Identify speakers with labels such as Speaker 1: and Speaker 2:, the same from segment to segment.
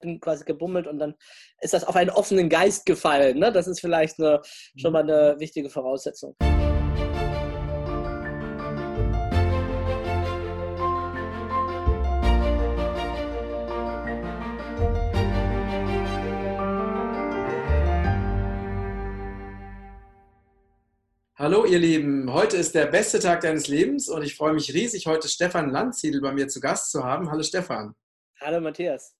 Speaker 1: bin quasi gebummelt und dann ist das auf einen offenen Geist gefallen. Ne? Das ist vielleicht eine, schon mal eine wichtige Voraussetzung.
Speaker 2: Hallo ihr Lieben, heute ist der beste Tag deines Lebens und ich freue mich riesig, heute Stefan Landsiedel bei mir zu Gast zu haben. Hallo Stefan.
Speaker 1: Hallo Matthias.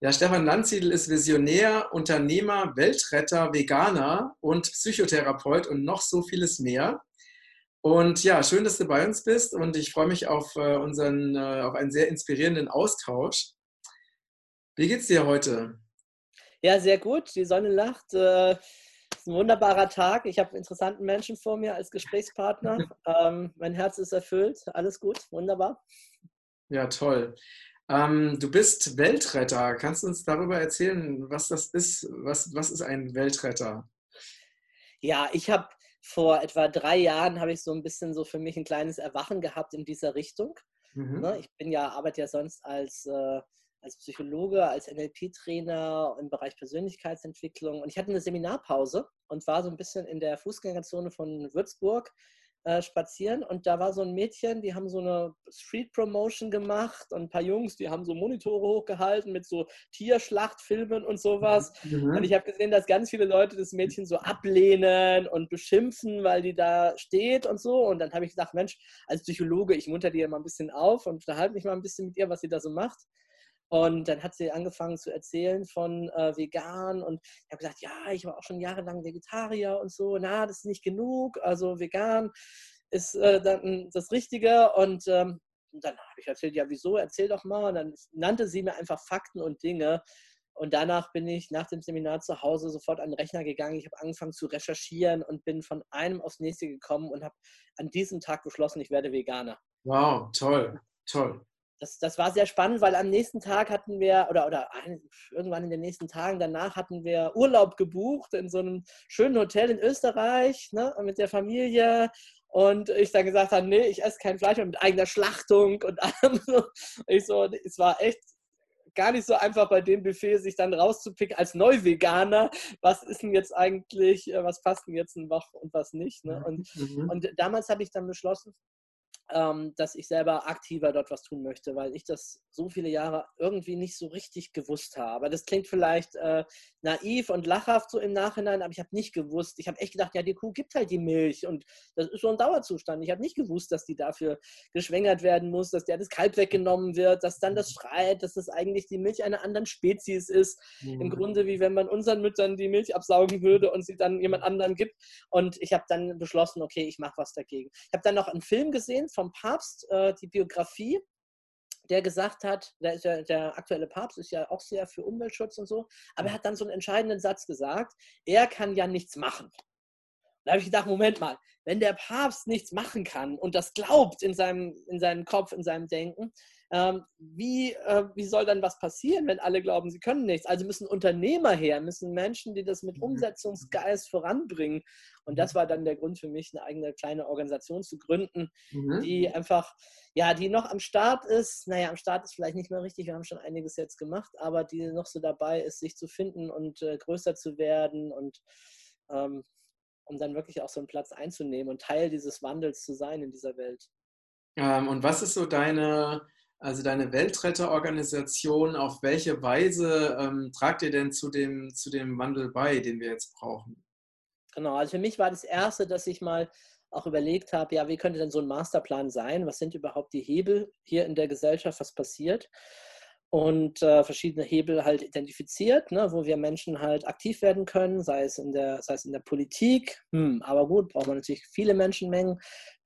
Speaker 2: Ja, Stefan Landsiedel ist Visionär, Unternehmer, Weltretter, Veganer und Psychotherapeut und noch so vieles mehr. Und ja, schön, dass du bei uns bist und ich freue mich auf, äh, unseren, äh, auf einen sehr inspirierenden Austausch. Wie geht's dir heute?
Speaker 1: Ja, sehr gut. Die Sonne lacht. Äh, ist ein wunderbarer Tag. Ich habe interessanten Menschen vor mir als Gesprächspartner. Ähm, mein Herz ist erfüllt. Alles gut, wunderbar.
Speaker 2: Ja, toll. Ähm, du bist Weltretter. Kannst du uns darüber erzählen, was das ist? Was, was ist ein Weltretter?
Speaker 1: Ja, ich habe vor etwa drei Jahren habe ich so ein bisschen so für mich ein kleines Erwachen gehabt in dieser Richtung. Mhm. Ne, ich bin ja, arbeite ja sonst als äh, als Psychologe, als NLP-Trainer im Bereich Persönlichkeitsentwicklung. Und ich hatte eine Seminarpause und war so ein bisschen in der Fußgängerzone von Würzburg äh, spazieren. Und da war so ein Mädchen, die haben so eine Street-Promotion gemacht und ein paar Jungs, die haben so Monitore hochgehalten mit so Tierschlachtfilmen und sowas. Mhm. Und ich habe gesehen, dass ganz viele Leute das Mädchen so ablehnen und beschimpfen, weil die da steht und so. Und dann habe ich gedacht, Mensch, als Psychologe, ich munter die mal ein bisschen auf und unterhalte mich mal ein bisschen mit ihr, was sie da so macht. Und dann hat sie angefangen zu erzählen von äh, vegan und ich habe gesagt, ja, ich war auch schon jahrelang Vegetarier und so. Na, das ist nicht genug. Also vegan ist äh, dann das Richtige. Und ähm, dann habe ich erzählt, ja, wieso? Erzähl doch mal. Und dann nannte sie mir einfach Fakten und Dinge. Und danach bin ich nach dem Seminar zu Hause sofort an den Rechner gegangen. Ich habe angefangen zu recherchieren und bin von einem aufs nächste gekommen und habe an diesem Tag beschlossen, ich werde Veganer.
Speaker 2: Wow, toll, toll
Speaker 1: das, das war sehr spannend, weil am nächsten Tag hatten wir, oder, oder irgendwann in den nächsten Tagen danach hatten wir Urlaub gebucht in so einem schönen Hotel in Österreich ne, mit der Familie. Und ich dann gesagt habe, nee, ich esse kein Fleisch mehr mit eigener Schlachtung und allem. Ich so, es war echt gar nicht so einfach bei dem Buffet sich dann rauszupicken als Neuveganer, was ist denn jetzt eigentlich, äh, was passt denn jetzt ein Woche und was nicht. Ne? Und, mhm. und damals habe ich dann beschlossen, ähm, dass ich selber aktiver dort was tun möchte, weil ich das so viele Jahre irgendwie nicht so richtig gewusst habe. Das klingt vielleicht äh, naiv und lachhaft so im Nachhinein, aber ich habe nicht gewusst. Ich habe echt gedacht, ja, die Kuh gibt halt die Milch und das ist so ein Dauerzustand. Ich habe nicht gewusst, dass die dafür geschwängert werden muss, dass der das Kalb weggenommen wird, dass dann das schreit, dass das eigentlich die Milch einer anderen Spezies ist. Mhm. Im Grunde wie wenn man unseren Müttern die Milch absaugen würde und sie dann jemand anderen gibt. Und ich habe dann beschlossen, okay, ich mache was dagegen. Ich habe dann noch einen Film gesehen vom Papst, äh, die Biografie, der gesagt hat, der, ja, der, aktuelle Papst ist ja auch sehr für Umweltschutz und so, aber er hat dann so einen entscheidenden Satz gesagt, er kann ja nichts machen. Da habe ich gedacht, Moment mal, wenn der Papst nichts machen kann und das glaubt in seinem, in seinem Kopf, in seinem Denken, ähm, wie, äh, wie soll dann was passieren, wenn alle glauben, sie können nichts? Also müssen Unternehmer her, müssen Menschen, die das mit mhm. Umsetzungsgeist voranbringen. Und das mhm. war dann der Grund für mich, eine eigene kleine Organisation zu gründen, mhm. die einfach, ja, die noch am Start ist. Naja, am Start ist vielleicht nicht mehr richtig, wir haben schon einiges jetzt gemacht, aber die noch so dabei ist, sich zu finden und äh, größer zu werden und ähm, um dann wirklich auch so einen Platz einzunehmen und Teil dieses Wandels zu sein in dieser Welt.
Speaker 2: Ähm, und was ist so deine also deine Weltretterorganisation, auf welche Weise ähm, tragt ihr denn zu dem, zu dem Wandel bei, den wir jetzt brauchen?
Speaker 1: Genau, also für mich war das Erste, dass ich mal auch überlegt habe, ja, wie könnte denn so ein Masterplan sein? Was sind überhaupt die Hebel hier in der Gesellschaft? Was passiert? Und äh, verschiedene Hebel halt identifiziert, ne, wo wir Menschen halt aktiv werden können, sei es in der, sei es in der Politik, hm, aber gut, braucht man natürlich viele Menschenmengen,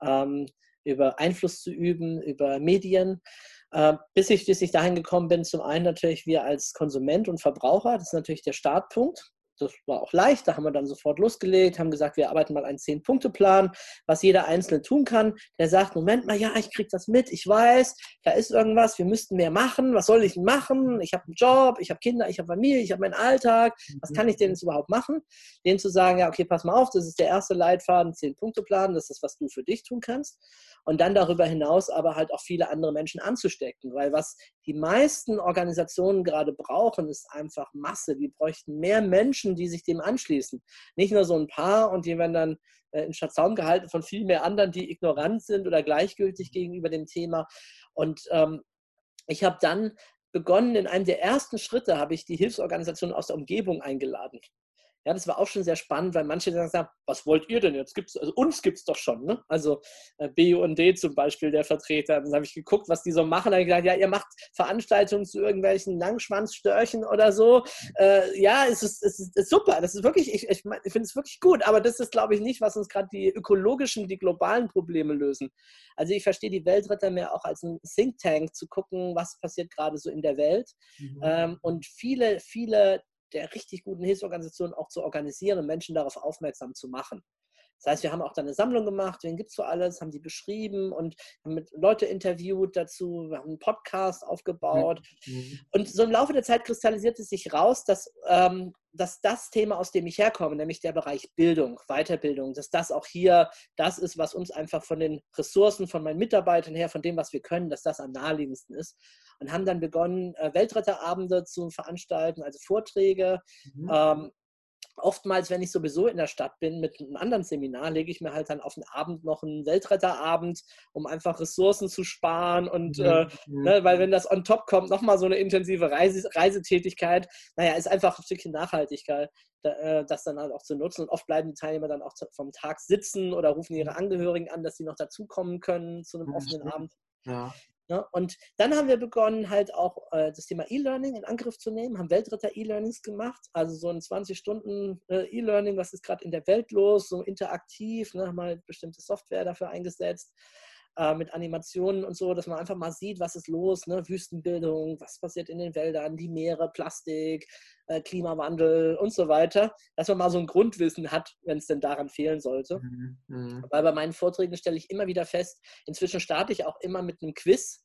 Speaker 1: ähm, über Einfluss zu üben, über Medien. Äh, bis ich schließlich dahin gekommen bin, zum einen natürlich wir als Konsument und Verbraucher, das ist natürlich der Startpunkt. Das war auch leicht, da haben wir dann sofort losgelegt, haben gesagt, wir arbeiten mal einen Zehn-Punkte-Plan, was jeder Einzelne tun kann. Der sagt, Moment mal, ja, ich kriege das mit, ich weiß, da ist irgendwas, wir müssten mehr machen, was soll ich machen? Ich habe einen Job, ich habe Kinder, ich habe Familie, ich habe meinen Alltag, was kann ich denn jetzt überhaupt machen? Denen zu sagen, ja, okay, pass mal auf, das ist der erste Leitfaden, Zehn-Punkte-Plan, das ist, was du für dich tun kannst. Und dann darüber hinaus aber halt auch viele andere Menschen anzustecken, weil was die meisten Organisationen gerade brauchen, ist einfach Masse. Die bräuchten mehr Menschen, die sich dem anschließen. Nicht nur so ein paar und die werden dann äh, in Schatzraum gehalten von viel mehr anderen, die ignorant sind oder gleichgültig gegenüber dem Thema. Und ähm, ich habe dann begonnen, in einem der ersten Schritte habe ich die Hilfsorganisationen aus der Umgebung eingeladen. Ja, das war auch schon sehr spannend, weil manche sagen, was wollt ihr denn jetzt? Gibt's, also uns gibt es doch schon. Ne? Also äh, BUND zum Beispiel, der Vertreter. Dann habe ich geguckt, was die so machen. Dann habe ich gesagt, ja, ihr macht Veranstaltungen zu irgendwelchen Langschwanzstörchen oder so. Äh, ja, es ist, es ist, ist, super. Das ist wirklich, ich, ich, ich finde es wirklich gut. Aber das ist, glaube ich, nicht, was uns gerade die ökologischen, die globalen Probleme lösen. Also ich verstehe die Weltretter mehr auch als ein Think Tank zu gucken, was passiert gerade so in der Welt. Mhm. Ähm, und viele, viele der richtig guten Hilfsorganisationen auch zu organisieren, Menschen darauf aufmerksam zu machen. Das heißt, wir haben auch dann eine Sammlung gemacht, wen gibt es so alles, haben die beschrieben und haben mit Leute interviewt dazu, wir haben einen Podcast aufgebaut. Mhm. Und so im Laufe der Zeit kristallisierte sich raus, dass, ähm, dass das Thema, aus dem ich herkomme, nämlich der Bereich Bildung, Weiterbildung, dass das auch hier das ist, was uns einfach von den Ressourcen, von meinen Mitarbeitern her, von dem, was wir können, dass das am naheliegendsten ist. Und haben dann begonnen, äh, Weltretterabende zu veranstalten, also Vorträge. Mhm. Ähm, oftmals, wenn ich sowieso in der Stadt bin mit einem anderen Seminar, lege ich mir halt dann auf den Abend noch einen Weltretterabend, um einfach Ressourcen zu sparen und mhm. äh, ne, weil wenn das on top kommt, nochmal so eine intensive Reise, Reisetätigkeit, naja, ist einfach ein Stückchen Nachhaltigkeit, da, äh, das dann halt auch zu nutzen und oft bleiben die Teilnehmer dann auch vom Tag sitzen oder rufen ihre mhm. Angehörigen an, dass sie noch dazukommen können zu einem offenen Abend. Ja. Ja, und dann haben wir begonnen, halt auch äh, das Thema E-Learning in Angriff zu nehmen, haben Weltretter-E-Learnings gemacht, also so ein 20-Stunden äh, was ist gerade in der Welt los, so interaktiv, ne, haben halt bestimmte Software dafür eingesetzt, äh, mit Animationen und so, dass man einfach mal sieht, was ist los, ne? Wüstenbildung, was passiert in den Wäldern, die Meere, Plastik, äh, Klimawandel und so weiter, dass man mal so ein Grundwissen hat, wenn es denn daran fehlen sollte. Mhm. mhm. Weil bei meinen Vorträgen stelle ich immer wieder fest, inzwischen starte ich auch immer mit einem Quiz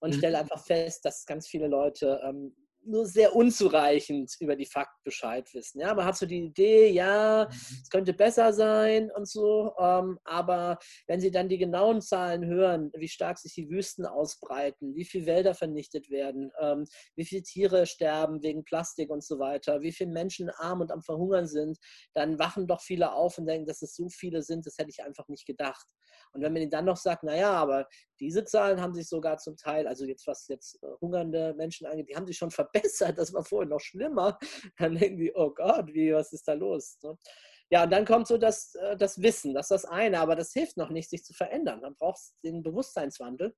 Speaker 1: und mhm. stelle einfach fest, dass ganz viele Leute ähm, nur sehr unzureichend über die Fakten Bescheid wissen. Ja, man hat so die Idee, ja, mhm. es könnte besser sein und so, ähm, aber wenn Sie dann die genauen Zahlen hören, wie stark sich die Wüsten ausbreiten, wie viele Wälder vernichtet werden, ähm, wie viele Tiere sterben wegen Plastik und so weiter, wie viele Menschen arm und am Verhungern sind, dann wachen doch viele auf und denken, dass es so viele sind, das hätte ich einfach nicht gedacht. Und wenn man ihnen dann noch sagt, naja, aber diese Zahlen haben sich sogar zum Teil, also jetzt was jetzt äh, hungernde Menschen angeht, die haben sich schon verbessert, das war vorher noch schlimmer, dann denken die, oh Gott, wie, was ist da los? Ne? Ja, und dann kommt so das, äh, das Wissen, das ist das eine, aber das hilft noch nicht, sich zu verändern. Dann braucht es den Bewusstseinswandel.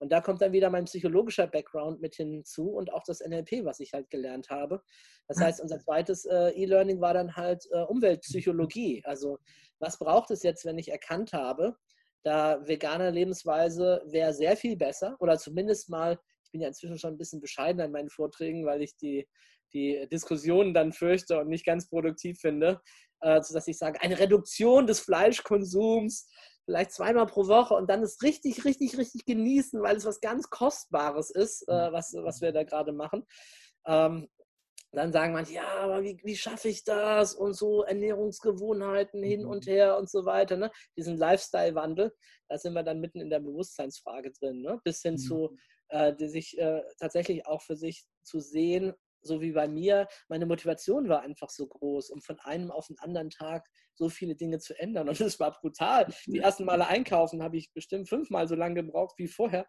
Speaker 1: Und da kommt dann wieder mein psychologischer Background mit hinzu und auch das NLP, was ich halt gelernt habe. Das heißt, unser zweites äh, E-Learning war dann halt Umweltpsychologie. Also was braucht es jetzt, wenn ich erkannt habe, da vegane Lebensweise wäre sehr viel besser oder zumindest mal, ich bin ja inzwischen schon ein bisschen bescheiden an meinen Vorträgen, weil ich die, die Diskussionen dann fürchte und nicht ganz produktiv finde, äh, sodass ich sage, eine Reduktion des Fleischkonsums, vielleicht zweimal pro Woche und dann es richtig, richtig, richtig genießen, weil es was ganz Kostbares ist, äh, was, was wir da gerade machen. Ähm, dann sagen manche, ja, aber wie, wie schaffe ich das? Und so Ernährungsgewohnheiten hin und mhm. her und so weiter. Ne? Diesen Lifestyle-Wandel, da sind wir dann mitten in der Bewusstseinsfrage drin. Ne? Bis hin mhm. zu äh, sich äh, tatsächlich auch für sich zu sehen, so wie bei mir, meine Motivation war einfach so groß, um von einem auf den anderen Tag so viele Dinge zu ändern. Und es war brutal. Die ersten Male einkaufen habe ich bestimmt fünfmal so lange gebraucht wie vorher,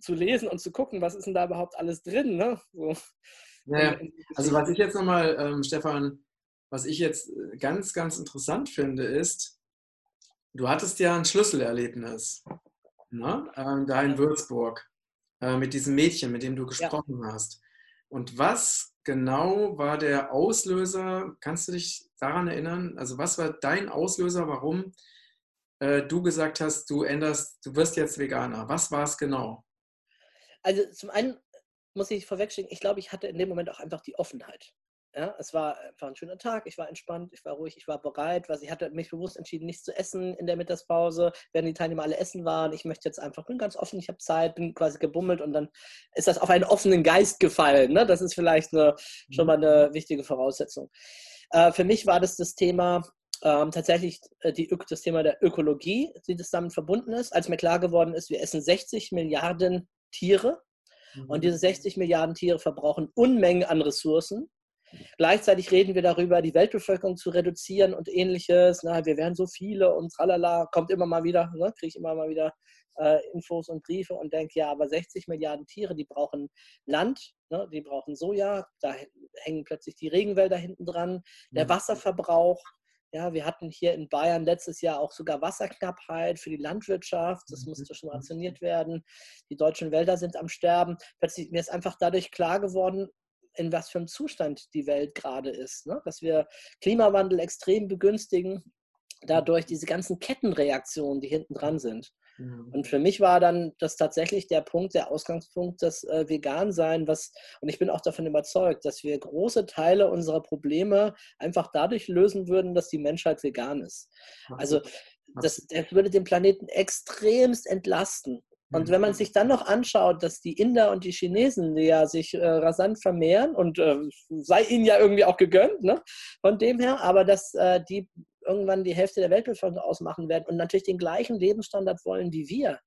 Speaker 1: zu lesen und zu gucken, was ist denn da überhaupt alles drin. Ne? So.
Speaker 2: Naja, also was ich jetzt nochmal, ähm, Stefan, was ich jetzt äh, ganz, ganz interessant finde, ist, du hattest ja ein Schlüsselerlebnis ne? ähm, da in Würzburg äh, mit diesem Mädchen, mit dem du gesprochen ja. hast. Und was genau war der Auslöser? Kannst du dich daran erinnern? Also was war dein Auslöser, warum äh, du gesagt hast, du änderst, du wirst jetzt Veganer? Was war es genau?
Speaker 1: Also zum einen muss ich vorwegschicken, ich glaube, ich hatte in dem Moment auch einfach die Offenheit. Ja, es war einfach ein schöner Tag, ich war entspannt, ich war ruhig, ich war bereit, weil ich hatte mich bewusst entschieden, nichts zu essen in der Mittagspause, während die Teilnehmer alle essen waren. Ich möchte jetzt einfach, bin ganz offen, ich habe Zeit, bin quasi gebummelt und dann ist das auf einen offenen Geist gefallen. Ne? Das ist vielleicht eine, schon mal eine wichtige Voraussetzung. Äh, für mich war das das Thema, ähm, tatsächlich äh, die, das Thema der Ökologie, wie das damit verbunden ist, als mir klar geworden ist, wir essen 60 Milliarden Tiere mhm. Und diese 60 Milliarden Tiere verbrauchen Unmengen an Ressourcen. Gleichzeitig reden wir darüber, die Weltbevölkerung zu reduzieren und ähnliches. Na, wir werden so viele und tralala, kommt immer mal wieder, ne, kriege ich immer mal wieder äh, Infos und Briefe und denke, ja, aber 60 Milliarden Tiere, die brauchen Land, ne, die brauchen Soja, da hängen plötzlich die Regenwälder hinten dran, der mhm. Wasserverbrauch. Ja, wir hatten hier in Bayern letztes Jahr auch sogar Wasserknappheit für die Landwirtschaft. Das mhm. musste schon rationiert werden. Die deutschen Wälder sind am Sterben. Plötzlich mir ist einfach dadurch klar geworden, in was für einem Zustand die Welt gerade ist. Ne? Dass wir Klimawandel extrem begünstigen, dadurch diese ganzen Kettenreaktionen, die hinten dran sind. Mhm. Und für mich war dann das tatsächlich der Punkt, der Ausgangspunkt, das äh, Vegan-Sein, was, und ich bin auch davon überzeugt, dass wir große Teile unserer Probleme einfach dadurch lösen würden, dass die Menschheit vegan ist. Also das, das würde den Planeten extremst entlasten. Und wenn man mhm. sich dann noch anschaut, dass die Inder und die Chinesen die ja sich äh, rasant vermehren und äh, sei ihnen ja irgendwie auch gegönnt, ne? von dem her, aber dass äh, die irgendwann die Hälfte der Weltbevölkerung ausmachen werden und natürlich den gleichen Lebensstandard wollen wie wir,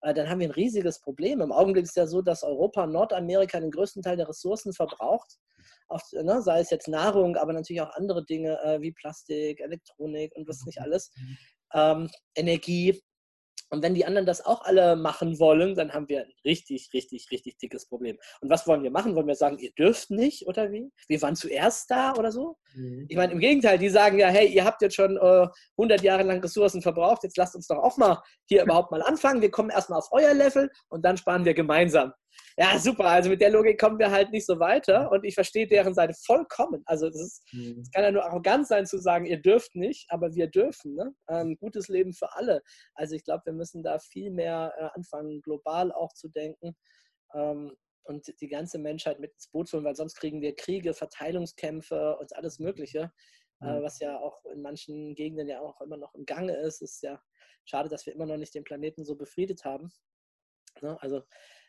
Speaker 1: äh, dann haben wir ein riesiges Problem. Im Augenblick ist es ja so, dass Europa Nordamerika den größten Teil der Ressourcen verbraucht, auf, ne, sei es jetzt Nahrung, aber natürlich auch andere Dinge äh, wie Plastik, Elektronik und was nicht mhm. alles, ähm, Energie. Und wenn die anderen das auch alle machen wollen, dann haben wir ein richtig, richtig, richtig dickes Problem. Und was wollen wir machen? Wollen wir sagen, ihr dürft nicht oder wie? Wir waren zuerst da oder so? Mhm. Ich meine, im Gegenteil, die sagen ja, hey, ihr habt jetzt schon äh, 100 Jahre lang Ressourcen verbraucht, jetzt lasst uns doch auch mal hier überhaupt mal anfangen. Wir kommen erstmal auf euer Level und dann sparen wir gemeinsam. Ja, super. Also mit der Logik kommen wir halt nicht so weiter und ich verstehe deren Seite vollkommen. Also das, ist, mhm. kann ja nur arrogant sein zu sagen, ihr dürft nicht, aber wir dürfen. Ne? Ähm, gutes Leben für alle. Also ich glaube, wir müssen da viel mehr äh, anfangen, global auch zu denken ähm, und die ganze Menschheit mit ins Boot zu holen, weil sonst kriegen wir Kriege, Verteilungskämpfe und alles Mögliche, äh, mhm. was ja auch in manchen Gegenden ja auch immer noch im Gange ist. Es ist ja schade, dass wir immer noch nicht den Planeten so befriedet haben. Ne? Also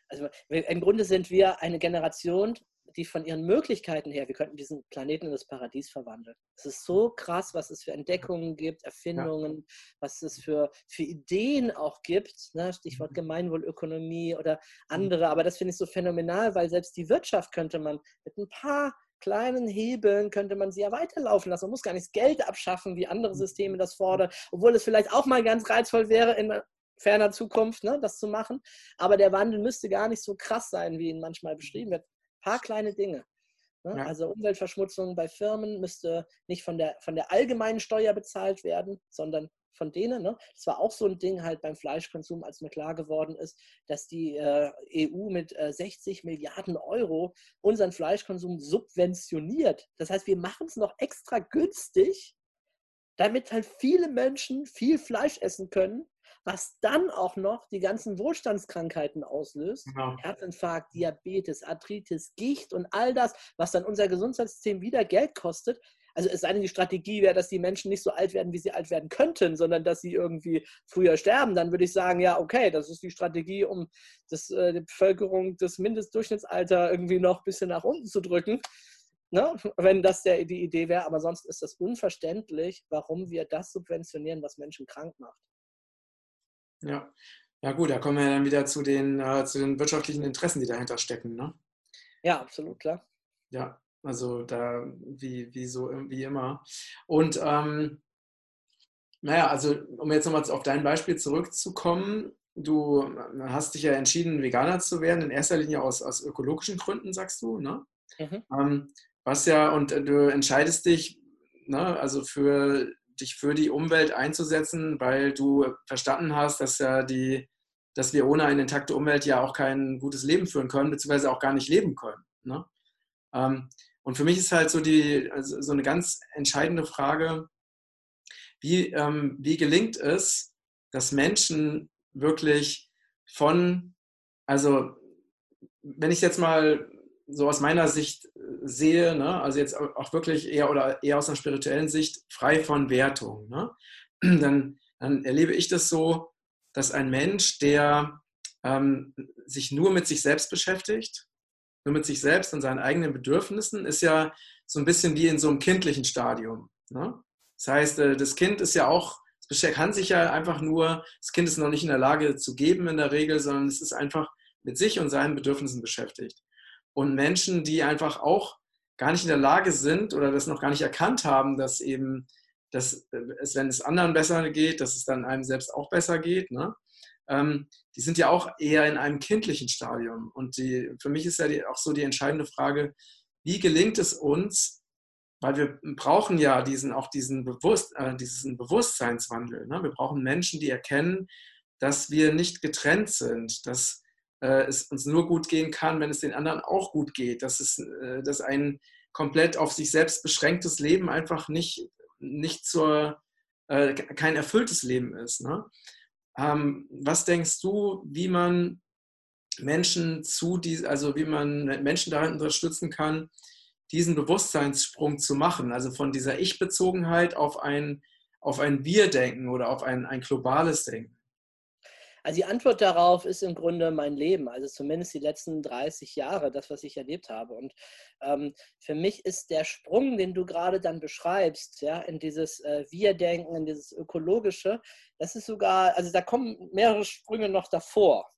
Speaker 1: also im Grunde sind wir eine Generation, die von ihren Möglichkeiten her, wir könnten diesen Planeten in das Paradies verwandeln. Es ist so krass, was es für Entdeckungen gibt, Erfindungen, ja. was es für, für Ideen auch gibt. Ne? Stichwort mhm. Gemeinwohlökonomie oder mhm. andere. Aber das finde ich so phänomenal, weil selbst die Wirtschaft könnte man mit ein paar kleinen Hebeln könnte man sie ja weiterlaufen lassen. Man muss gar nicht das Geld abschaffen, wie andere mhm. Systeme das fordern, obwohl es vielleicht auch mal ganz reizvoll wäre, in ferner Zukunft, ne, das zu machen. Aber der Wandel müsste gar nicht so krass sein, wie ihn manchmal beschrieben wird. Ein paar kleine Dinge. Ne? Ja. Also Umweltverschmutzung bei Firmen müsste nicht von der, von der allgemeinen Steuer bezahlt werden, sondern von denen. Ne? Das war auch so ein Ding halt beim Fleischkonsum, als mir klar geworden ist, dass die äh, EU mit äh, 60 Milliarden Euro unseren Fleischkonsum subventioniert. Das heißt, wir machen es noch extra günstig, damit halt viele Menschen viel Fleisch essen können was dann auch noch die ganzen Wohlstandskrankheiten auslöst. Genau. Herzinfarkt, Diabetes, Arthritis, Gicht und all das, was dann unser Gesundheitssystem wieder Geld kostet. Also es sei denn, die Strategie wäre, dass die Menschen nicht so alt werden, wie sie alt werden könnten, sondern dass sie irgendwie früher sterben. Dann würde ich sagen, ja, okay, das ist die Strategie, um das, äh, die Bevölkerung das Mindestdurchschnittsalter irgendwie noch ein bisschen nach unten zu drücken. Ne? wenn das der, die Idee wäre. Aber sonst ist das unverständlich, warum wir das subventionieren, was Menschen krank macht.
Speaker 2: Ja. Ja gut, da kommen wir dann wieder zu den, äh, zu den wirtschaftlichen Interessen, die dahinter stecken. Ne?
Speaker 1: Ja, absolut, klar.
Speaker 2: Ja, also da wie, wie so wie immer. Und ähm, naja, also um jetzt nochmal auf dein Beispiel zurückzukommen, du hast dich ja entschieden, Veganer zu werden, in erster Linie aus, aus ökologischen Gründen, sagst du, ne? Mhm. Ähm, was ja, und du entscheidest dich, ne, also für dich für die Umwelt einzusetzen, weil du verstanden hast, dass ja die, dass wir ohne eine intakte Umwelt ja auch kein gutes Leben führen können, beziehungsweise auch gar nicht leben können. Ne? Ähm, und für mich ist halt so die also so eine ganz entscheidende Frage, wie, ähm, wie gelingt es, dass Menschen wirklich von, also wenn ich jetzt mal so aus meiner Sicht sehe, ne? also jetzt auch wirklich eher oder eher aus einer spirituellen Sicht, frei von Wertung, ne? dann, dann erlebe ich das so, dass ein Mensch, der ähm, sich nur mit sich selbst beschäftigt, nur mit sich selbst und seinen eigenen Bedürfnissen, ist ja so ein bisschen wie in so einem kindlichen Stadium. Ne? Das heißt, äh, das Kind ist ja auch, es kann sich ja einfach nur, das Kind ist noch nicht in der Lage zu geben in der Regel, sondern es ist einfach mit sich und seinen Bedürfnissen beschäftigt. Und Menschen, die einfach auch gar nicht in der Lage sind oder das noch gar nicht erkannt haben, dass eben, dass es, wenn es anderen besser geht, dass es dann einem selbst auch besser geht, ne? ähm, die sind ja auch eher in einem kindlichen Stadium. Und die, für mich ist ja die, auch so die entscheidende Frage, wie gelingt es uns, weil wir brauchen ja diesen, auch diesen, Bewusst, äh, diesen Bewusstseinswandel. Ne? Wir brauchen Menschen, die erkennen, dass wir nicht getrennt sind, dass äh, es uns nur gut gehen kann, wenn es den anderen auch gut geht, dass, es, äh, dass ein komplett auf sich selbst beschränktes Leben einfach nicht, nicht zur, äh, kein erfülltes Leben ist. Ne? Ähm, was denkst du, wie man Menschen zu die, also wie man Menschen darin unterstützen kann, diesen Bewusstseinssprung zu machen, also von dieser Ich-Bezogenheit auf ein, auf ein Wir-Denken oder auf ein, ein globales Denken?
Speaker 1: Also die Antwort darauf ist im Grunde mein Leben, also zumindest die letzten 30 Jahre, das, was ich erlebt habe. Und ähm, für mich ist der Sprung, den du gerade dann beschreibst, ja, in dieses äh, Wir-Denken, in dieses Ökologische, das ist sogar, also da kommen mehrere Sprünge noch davor.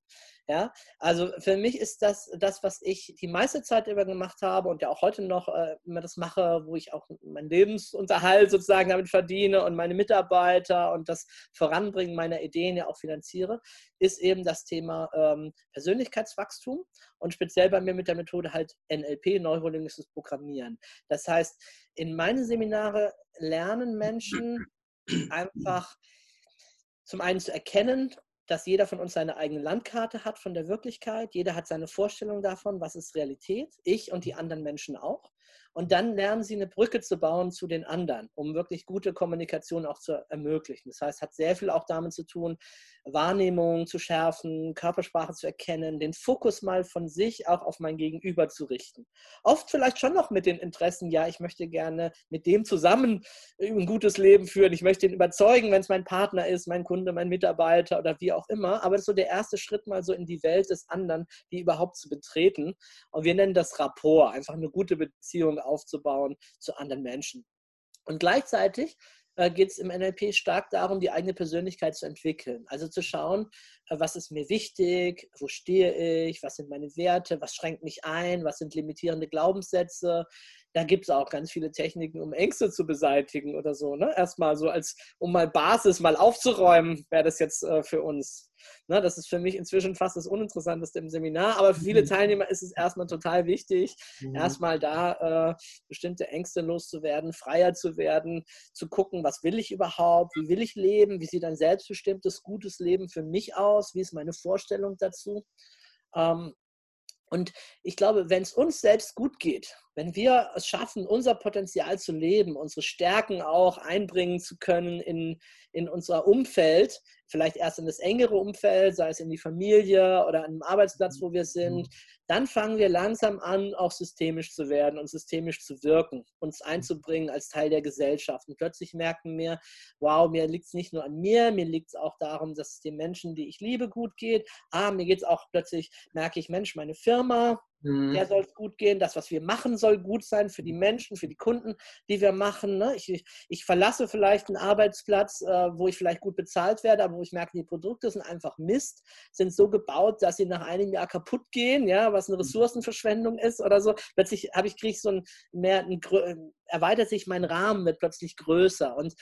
Speaker 1: Ja, also für mich ist das das, was ich die meiste Zeit über gemacht habe und ja auch heute noch äh, immer das mache, wo ich auch meinen Lebensunterhalt sozusagen damit verdiene und meine Mitarbeiter und das Voranbringen meiner Ideen ja auch finanziere, ist eben das Thema ähm, Persönlichkeitswachstum und speziell bei mir mit der Methode halt NLP, neurolinguistisches Programmieren. Das heißt, in meinen Seminare lernen Menschen einfach zum einen zu erkennen, dass jeder von uns seine eigene Landkarte hat von der Wirklichkeit. Jeder hat seine Vorstellung davon, was ist Realität. Ich und die anderen Menschen auch. Und dann lernen sie eine Brücke zu bauen zu den anderen, um wirklich gute Kommunikation auch zu ermöglichen. Das heißt, hat sehr viel auch damit zu tun, Wahrnehmung zu schärfen, Körpersprache zu erkennen, den Fokus mal von sich auch auf mein Gegenüber zu richten. Oft vielleicht schon noch mit den Interessen, ja, ich möchte gerne mit dem zusammen ein gutes Leben führen, ich möchte ihn überzeugen, wenn es mein Partner ist, mein Kunde, mein Mitarbeiter oder wie auch immer. Aber das ist so der erste Schritt mal so in die Welt des anderen, die überhaupt zu betreten. Und wir nennen das Rapport, einfach eine gute Beziehung aufzubauen zu anderen Menschen. Und gleichzeitig äh, geht es im NLP stark darum, die eigene Persönlichkeit zu entwickeln. Also zu schauen, äh, was ist mir wichtig, wo stehe ich, was sind meine Werte, was schränkt mich ein, was sind limitierende Glaubenssätze, da gibt es auch ganz viele Techniken, um Ängste zu beseitigen oder so. Ne? Erstmal so als, um mal Basis mal aufzuräumen, wäre das jetzt äh, für uns. Ne? Das ist für mich inzwischen fast das Uninteressanteste im Seminar, aber für viele mhm. Teilnehmer ist es erstmal total wichtig, mhm. erstmal da äh, bestimmte Ängste loszuwerden, freier zu werden, zu gucken, was will ich überhaupt, wie will ich leben, wie sieht ein selbstbestimmtes, gutes Leben für mich aus, wie ist meine Vorstellung dazu. Ähm, und ich glaube, wenn es uns selbst gut geht, wenn wir es schaffen, unser Potenzial zu leben, unsere Stärken auch einbringen zu können in, in unser Umfeld, vielleicht erst in das engere Umfeld, sei es in die Familie oder an einem Arbeitsplatz, wo wir sind, mhm. dann fangen wir langsam an, auch systemisch zu werden und systemisch zu wirken, uns einzubringen als Teil der Gesellschaft. Und plötzlich merken wir, wow, mir liegt es nicht nur an mir, mir liegt es auch darum, dass es den Menschen, die ich liebe, gut geht. Ah, mir geht es auch plötzlich, merke ich, Mensch, meine Firma, Mhm. Der soll es gut gehen. Das, was wir machen, soll gut sein für die Menschen, für die Kunden, die wir machen. Ne? Ich, ich, verlasse vielleicht einen Arbeitsplatz, äh, wo ich vielleicht gut bezahlt werde, aber wo ich merke, die Produkte sind einfach Mist, sind so gebaut, dass sie nach einem Jahr kaputt gehen, ja, was eine mhm. Ressourcenverschwendung ist oder so. Plötzlich habe ich kriege ich so ein mehr ein, erweitert sich mein Rahmen wird plötzlich größer und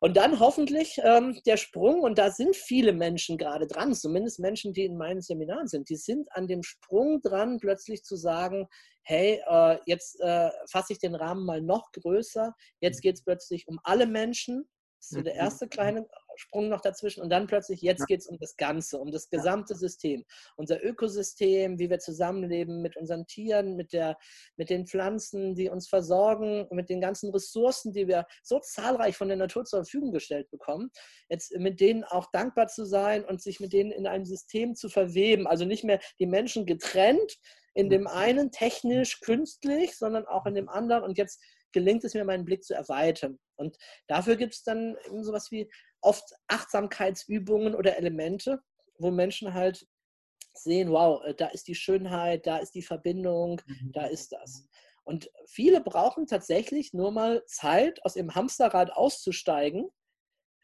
Speaker 1: und dann hoffentlich ähm, der Sprung, und da sind viele Menschen gerade dran, zumindest Menschen, die in meinen Seminaren sind, die sind an dem Sprung dran, plötzlich zu sagen, hey, äh, jetzt äh, fasse ich den Rahmen mal noch größer, jetzt geht es plötzlich um alle Menschen. Das ist so der erste kleine Sprung noch dazwischen und dann plötzlich, jetzt geht es um das Ganze, um das gesamte System. Unser Ökosystem, wie wir zusammenleben mit unseren Tieren, mit, der, mit den Pflanzen, die uns versorgen, mit den ganzen Ressourcen, die wir so zahlreich von der Natur zur Verfügung gestellt bekommen. Jetzt mit denen auch dankbar zu sein und sich mit denen in einem System zu verweben. Also nicht mehr die Menschen getrennt, In dem einen technisch, künstlich, sondern auch in dem anderen. Und jetzt gelingt es mir, meinen Blick zu erweitern. Und dafür gibt es dann eben sowas wie oft Achtsamkeitsübungen oder Elemente, wo Menschen halt sehen, wow, äh, da ist die Schönheit, da ist die Verbindung,
Speaker 2: Mhm.
Speaker 1: da ist das. Und viele brauchen tatsächlich nur mal Zeit, aus ihrem Hamsterrad auszusteigen.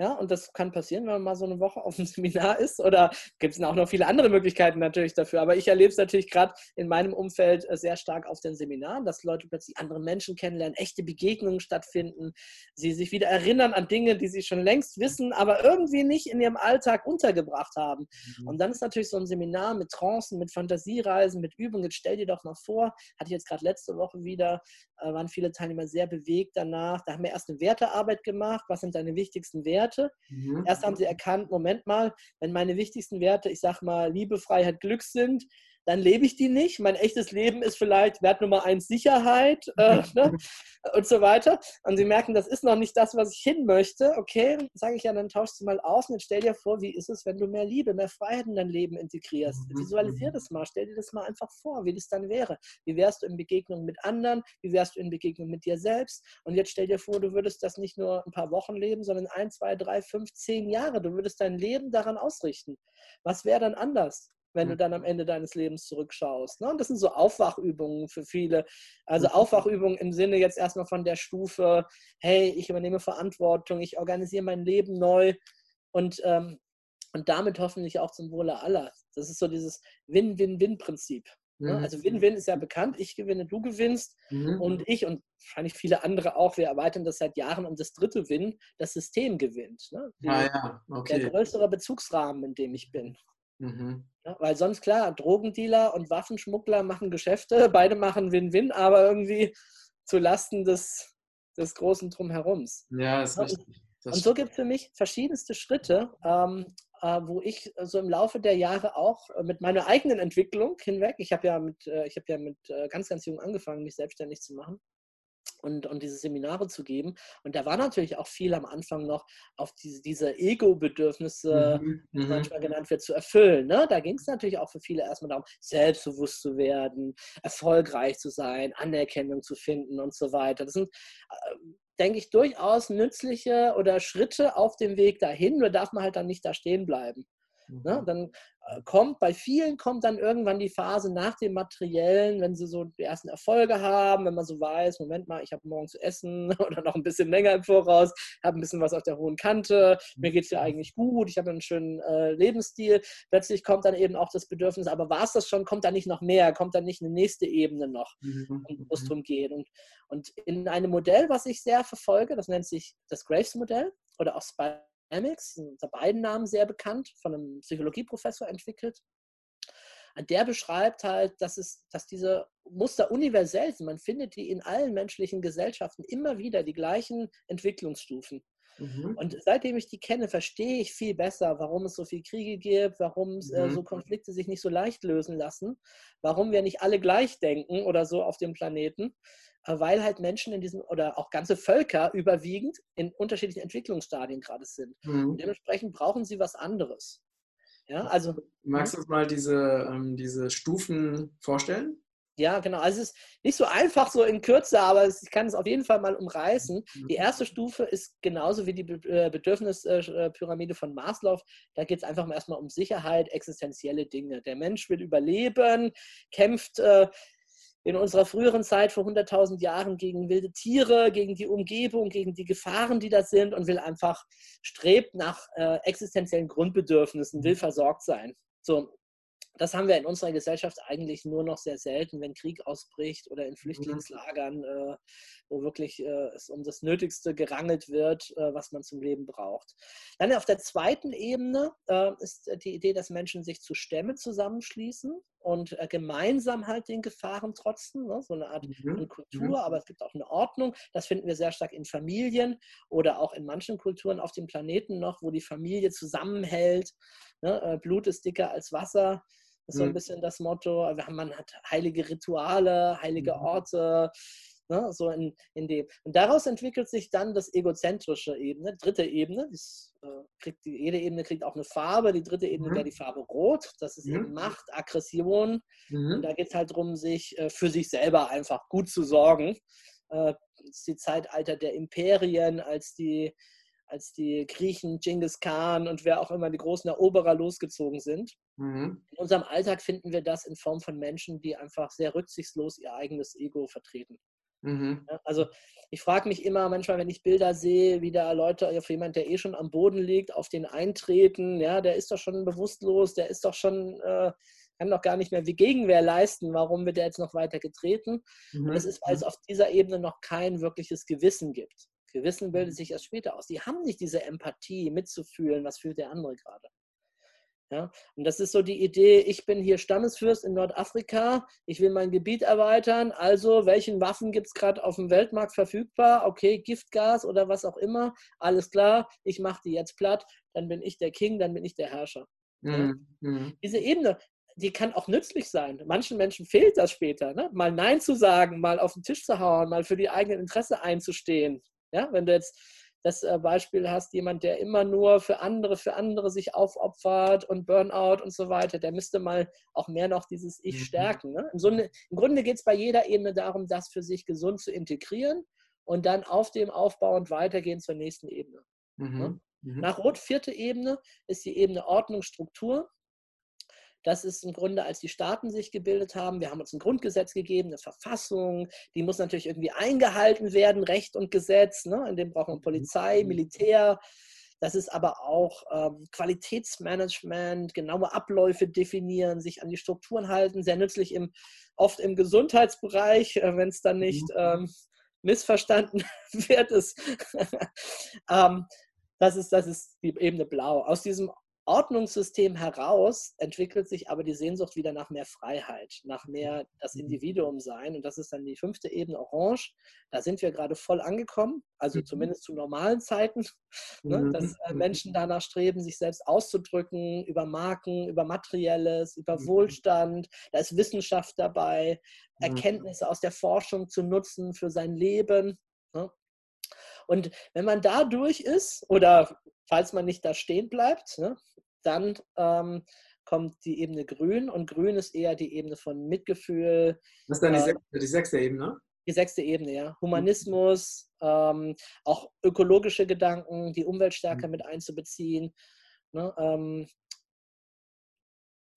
Speaker 1: Ja, und das kann passieren, wenn man mal so eine Woche auf dem Seminar ist. Oder gibt es auch noch viele andere Möglichkeiten natürlich dafür. Aber ich erlebe es natürlich gerade in meinem Umfeld äh, sehr stark auf den Seminaren, dass Leute plötzlich andere Menschen kennenlernen, echte Begegnungen stattfinden, sie sich wieder erinnern an Dinge, die sie schon längst wissen, aber irgendwie nicht in ihrem Alltag untergebracht haben.
Speaker 2: Mhm.
Speaker 1: Und dann ist natürlich so ein Seminar mit Trancen, mit Fantasiereisen, mit Übungen. Jetzt stell dir doch mal vor, hatte ich jetzt gerade letzte Woche wieder, äh, waren viele Teilnehmer sehr bewegt danach. Da haben wir erst eine Wertearbeit gemacht. Was sind deine wichtigsten Werte?
Speaker 2: Mhm.
Speaker 1: Erst haben sie erkannt, Moment mal, wenn meine wichtigsten Werte, ich sag mal, Liebe, Freiheit, Glück sind, dann lebe ich die nicht. Mein echtes Leben ist vielleicht Wert Nummer eins Sicherheit äh, ne? und so weiter. Und sie merken, das ist noch nicht das, was ich hin möchte. Okay, sage ich ja, dann tauschst du mal aus und jetzt stell dir vor, wie ist es, wenn du mehr Liebe, mehr Freiheit in dein Leben integrierst.
Speaker 2: Mhm.
Speaker 1: Visualisier das mal, stell dir das mal einfach vor, wie das dann wäre. Wie wärst du in Begegnung mit anderen? Wie wärst du in Begegnung mit dir selbst? Und jetzt stell dir vor, du würdest das nicht nur ein paar Wochen leben, sondern ein, zwei, drei, fünf, zehn Jahre. Du würdest dein Leben daran ausrichten. Was wäre dann anders? Wenn du dann am Ende deines Lebens zurückschaust. Ne? Und das sind so Aufwachübungen für viele. Also
Speaker 2: Mhm.
Speaker 1: Aufwachübungen im Sinne jetzt erstmal von der Stufe, hey, ich übernehme Verantwortung, ich organisiere mein Leben neu und, ähm, und damit hoffentlich auch zum Wohle aller. Das ist so dieses Win-Win-Win-Prinzip. Ne?
Speaker 2: Mhm.
Speaker 1: Also Win-Win ist ja bekannt, ich gewinne, du gewinnst
Speaker 2: Mhm.
Speaker 1: und ich und wahrscheinlich viele andere auch, wir erweitern das seit Jahren um das dritte Win, das System gewinnt. Ne? Die,
Speaker 2: Ah ja,
Speaker 1: Der
Speaker 2: okay.
Speaker 1: größere Bezugsrahmen, in dem ich bin.
Speaker 2: Mhm.
Speaker 1: Ja, weil sonst klar, Drogendealer und Waffenschmuggler machen Geschäfte, beide machen Win-Win, aber irgendwie zu Lasten des, des großen Drumherums.
Speaker 2: Ja, ist richtig. Das
Speaker 1: Und so gibt es für mich verschiedenste Schritte, ähm, äh, wo ich so im Laufe der Jahre auch äh, mit meiner eigenen Entwicklung hinweg, ich habe ja mit, äh, ich habe ja mit äh, ganz, ganz jung angefangen, mich selbstständig zu machen und, und diese Seminare zu geben. Und da war natürlich auch viel am Anfang noch auf diese, diese Ego-Bedürfnisse,
Speaker 2: Mhm.
Speaker 1: wie es
Speaker 2: Mhm.
Speaker 1: manchmal genannt wird, zu erfüllen. Ne? Da ging es natürlich auch für viele erstmal darum, selbstbewusst zu werden, erfolgreich zu sein, Anerkennung zu finden und so weiter. Das sind, äh, denke ich, durchaus nützliche oder Schritte auf dem Weg dahin, nur darf man halt dann nicht da stehen bleiben. Ne?
Speaker 2: Mhm.
Speaker 1: Dann äh, kommt, bei vielen kommt dann irgendwann die Phase nach dem Materiellen, wenn sie so die ersten Erfolge haben, wenn man so weiß, Moment mal, ich habe morgen zu essen oder noch ein bisschen länger im Voraus, habe ein bisschen was auf der hohen Kante, mir geht es ja eigentlich gut, ich habe einen schönen äh, Lebensstil. Plötzlich kommt dann eben auch das Bedürfnis, aber war es das schon, kommt da nicht noch mehr, kommt da nicht eine nächste Ebene noch,
Speaker 2: Mhm.
Speaker 1: und wo es darum geht. Und, und in einem Modell, was ich sehr verfolge, das nennt sich das Graves-Modell oder auch Spy Dynamics, unter beiden Namen sehr bekannt, von einem Psychologieprofessor entwickelt. Der beschreibt halt, dass, es, dass diese Muster universell sind. Man findet die in allen menschlichen Gesellschaften immer wieder die gleichen Entwicklungsstufen.
Speaker 2: Mhm.
Speaker 1: Und seitdem ich die kenne, verstehe ich viel besser, warum es so viele Kriege gibt, warum äh,
Speaker 2: Mhm.
Speaker 1: so Konflikte sich nicht so leicht lösen lassen, warum wir nicht alle gleich denken oder so auf dem Planeten, äh, weil halt Menschen in diesem oder auch ganze Völker überwiegend in unterschiedlichen Entwicklungsstadien gerade sind. Und
Speaker 2: Mhm.
Speaker 1: dementsprechend brauchen sie was anderes. Ja, also
Speaker 2: Magst du uns mal diese, ähm, diese Stufen vorstellen?
Speaker 1: Ja, genau. Also es ist nicht so einfach so in Kürze, aber ich kann es auf jeden Fall mal umreißen. Die erste Stufe ist genauso wie die äh, Bedürfnispyramide von Maslow. Da geht es einfach mal erstmal um Sicherheit, existenzielle Dinge. Der Mensch will überleben, kämpft äh, in unserer früheren Zeit vor 100.000 Jahren gegen wilde Tiere, gegen die Umgebung, gegen die Gefahren, die da sind und will einfach, strebt nach äh, existenziellen Grundbedürfnissen, will versorgt sein. So, das haben wir in unserer Gesellschaft eigentlich nur noch sehr selten, wenn Krieg ausbricht oder in Flüchtlingslagern, äh, wo wirklich äh, es um das Nötigste gerangelt wird, äh, was man zum Leben braucht. Dann auf der zweiten Ebene äh, ist die Idee, dass Menschen sich zu Stämmen zusammenschließen und äh, gemeinsam halt den Gefahren trotzen, ne? so eine Art
Speaker 2: Mhm.
Speaker 1: eine Kultur,
Speaker 2: Mhm.
Speaker 1: aber es gibt auch eine Ordnung. Das finden wir sehr stark in Familien oder auch in manchen Kulturen auf dem Planeten noch, wo die Familie zusammenhält. Ne? Äh, Blut ist dicker als Wasser. Das ist so ein
Speaker 2: Mhm.
Speaker 1: bisschen das Motto. Man hat heilige Rituale, heilige
Speaker 2: Mhm.
Speaker 1: Orte. Ne? So in, in dem. Und daraus entwickelt sich dann das egozentrische Ebene, dritte Ebene. Das, äh, kriegt die, jede Ebene kriegt auch eine Farbe. Die dritte Ebene mhm. wäre die Farbe Rot. Das ist mhm. eben Macht, Aggression. Mhm. Und da geht es halt darum, sich äh, für sich selber einfach gut zu sorgen. Äh, das ist die Zeitalter der Imperien, als die, als die Griechen, Genghis Khan und wer auch immer die großen Eroberer losgezogen sind. Mhm. In unserem Alltag finden wir das in Form von Menschen, die einfach sehr rücksichtslos ihr eigenes Ego vertreten. Mhm. Also ich frage mich immer manchmal, wenn ich Bilder sehe, wie da Leute auf jemand, der eh schon am Boden liegt, auf den eintreten, ja, der ist doch schon bewusstlos, der ist doch schon, äh, kann doch gar nicht mehr wie Gegenwehr leisten, warum wird der jetzt noch weiter getreten? Mhm. Und das ist, weil es auf dieser Ebene noch kein wirkliches Gewissen gibt. Gewissen bildet mhm. sich erst später aus. Die haben nicht diese Empathie, mitzufühlen, was fühlt der andere gerade. Ja? Und das ist so die Idee, ich bin hier Stammesfürst in Nordafrika, ich will mein Gebiet erweitern, also welchen Waffen gibt es gerade auf dem Weltmarkt verfügbar? Okay, Giftgas oder was auch immer, alles klar, ich mache die jetzt platt, dann bin ich der King, dann bin ich der Herrscher. Mhm. Ja? Diese Ebene, die kann auch nützlich sein. Manchen Menschen fehlt das später, ne? mal Nein zu sagen, mal auf den Tisch zu hauen, mal für die eigenen Interesse einzustehen. Ja? Wenn du jetzt das äh, Beispiel hast, jemand, der immer nur für andere, für andere sich aufopfert und Burnout und so weiter, der müsste mal auch mehr noch dieses Ich mhm. stärken. Ne? Im, Grunde, Im Grunde geht es bei jeder Ebene darum, das für sich gesund zu integrieren und dann auf dem aufbauend weitergehen zur nächsten Ebene. Mhm. Ne? Mhm. Nach Rot, vierte Ebene, ist die Ebene Ordnung, Struktur. Das ist im Grunde, als die Staaten sich gebildet haben. Wir haben uns ein Grundgesetz gegeben, eine Verfassung. Die muss natürlich irgendwie eingehalten werden, Recht und Gesetz. Ne? In dem braucht man Polizei, mhm. Militär. Das ist aber auch ähm, Qualitätsmanagement, genaue Abläufe definieren, sich an die Strukturen halten. Sehr nützlich im, oft im Gesundheitsbereich, äh, wenn es dann nicht mhm. ähm, missverstanden wird. Ist, ähm, das, ist, das ist die Ebene Blau. Aus diesem Ordnungssystem heraus entwickelt sich aber die Sehnsucht wieder nach mehr Freiheit, nach mehr das mhm. Individuum sein. Und das ist dann die fünfte Ebene Orange. Da sind wir gerade voll angekommen, also mhm. zumindest zu normalen Zeiten, ne, mhm. dass äh, Menschen danach streben, sich selbst auszudrücken über Marken, über Materielles, über Wohlstand. Da ist Wissenschaft dabei, Erkenntnisse aus der Forschung zu nutzen für sein Leben. Ne? Und wenn man da durch ist oder falls man nicht da stehen bleibt, ne, dann ähm, kommt die Ebene Grün und Grün ist eher die Ebene von Mitgefühl.
Speaker 2: Das ist dann die, äh, sechste, die sechste Ebene?
Speaker 1: Die sechste Ebene, ja. Humanismus, ähm, auch ökologische Gedanken, die Umwelt stärker mhm. mit einzubeziehen. Ne, ähm,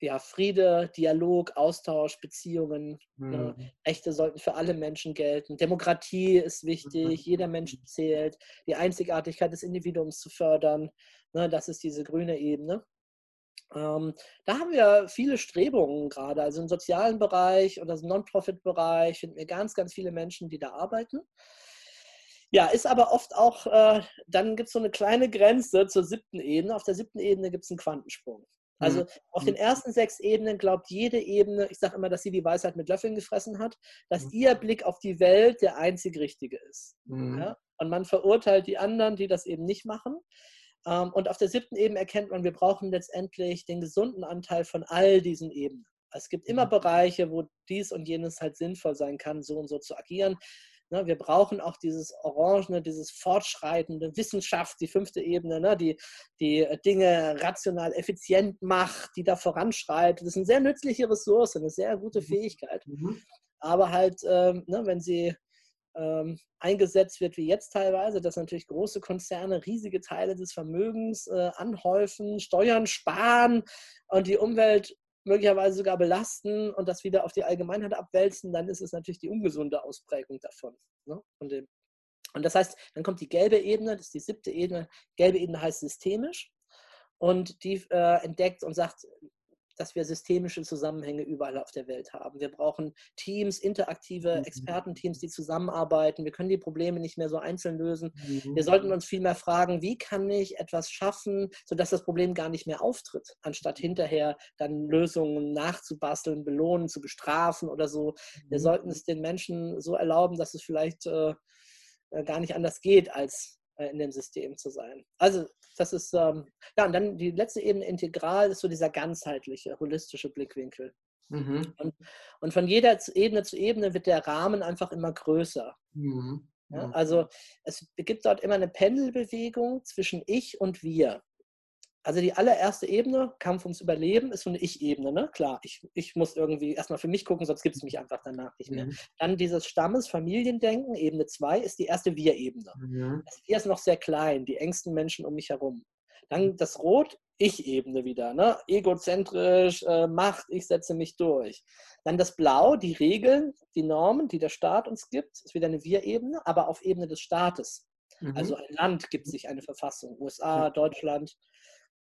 Speaker 1: ja, Friede, Dialog, Austausch, Beziehungen. Ne? Mhm. Ne? Rechte sollten für alle Menschen gelten. Demokratie ist wichtig, mhm. jeder Mensch zählt. Die Einzigartigkeit des Individuums zu fördern. Ne? Das ist diese grüne Ebene. Ähm, da haben wir viele Strebungen gerade. Also im sozialen Bereich oder im Non-Profit-Bereich finden wir ganz, ganz viele Menschen, die da arbeiten. Ja, ist aber oft auch, äh, dann gibt es so eine kleine Grenze zur siebten Ebene. Auf der siebten Ebene gibt es einen Quantensprung. Also mhm. auf den ersten sechs Ebenen glaubt jede Ebene, ich sage immer, dass sie die Weisheit mit Löffeln gefressen hat, dass mhm. ihr Blick auf die Welt der einzig richtige ist. Mhm. Ja? Und man verurteilt die anderen, die das eben nicht machen. Ähm, und auf der siebten Ebene erkennt man, wir brauchen letztendlich den gesunden Anteil von all diesen Ebenen. Es gibt immer mhm. Bereiche, wo dies und jenes halt sinnvoll sein kann, so und so zu agieren. Ne, wir brauchen auch dieses Orangene, dieses fortschreitende Wissenschaft, die fünfte Ebene, ne, die die Dinge rational effizient macht, die da voranschreitet. Das ist eine sehr nützliche Ressource, eine sehr gute mhm. Fähigkeit. Mhm. Aber halt, ähm, ne, wenn sie ähm, eingesetzt wird wie jetzt teilweise, dass natürlich große Konzerne riesige Teile des Vermögens äh, anhäufen, Steuern sparen und die Umwelt möglicherweise sogar belasten und das wieder auf die Allgemeinheit abwälzen, dann ist es natürlich die ungesunde Ausprägung davon. Ne? Und, und das heißt, dann kommt die gelbe Ebene, das ist die siebte Ebene. Gelbe Ebene heißt systemisch und die äh, entdeckt und sagt, dass wir systemische Zusammenhänge überall auf der Welt haben. Wir brauchen Teams, interaktive mhm. Expertenteams, die zusammenarbeiten. Wir können die Probleme nicht mehr so einzeln lösen. Wir mhm. sollten uns vielmehr fragen, wie kann ich etwas schaffen, sodass das Problem gar nicht mehr auftritt, anstatt hinterher dann Lösungen nachzubasteln, belohnen, zu bestrafen oder so. Wir mhm. sollten es den Menschen so erlauben, dass es vielleicht äh, äh gar nicht anders geht, als in dem System zu sein. Also das ist, ähm, ja, und dann die letzte Ebene integral ist so dieser ganzheitliche, holistische Blickwinkel. Mhm. Und, und, von jeder Ebene zu Ebene wird der Rahmen einfach immer größer. Mhm. Ja, also es gibt dort immer eine Pendelbewegung zwischen ich und wir. Also die allererste Ebene, Kampf ums Überleben, ist so eine Ich-Ebene. Ne? Klar, ich, ich muss irgendwie erstmal für mich gucken, sonst gibt es mich einfach danach nicht mehr. Mhm. Dann dieses Stammes, Familiendenken, Ebene 2, ist die erste Wir-Ebene. Mhm. Das Wir ist noch sehr klein, die engsten Menschen um mich herum. Dann das Rot, Ich-Ebene wieder. Ne? Egozentrisch, äh, Macht, ich setze mich durch. Dann das Blau, die Regeln, die Normen, die der Staat uns gibt, ist wieder eine Wir-Ebene, aber auf Ebene des Staates. Mhm. Also ein Land gibt sich eine Verfassung. USA, Deutschland.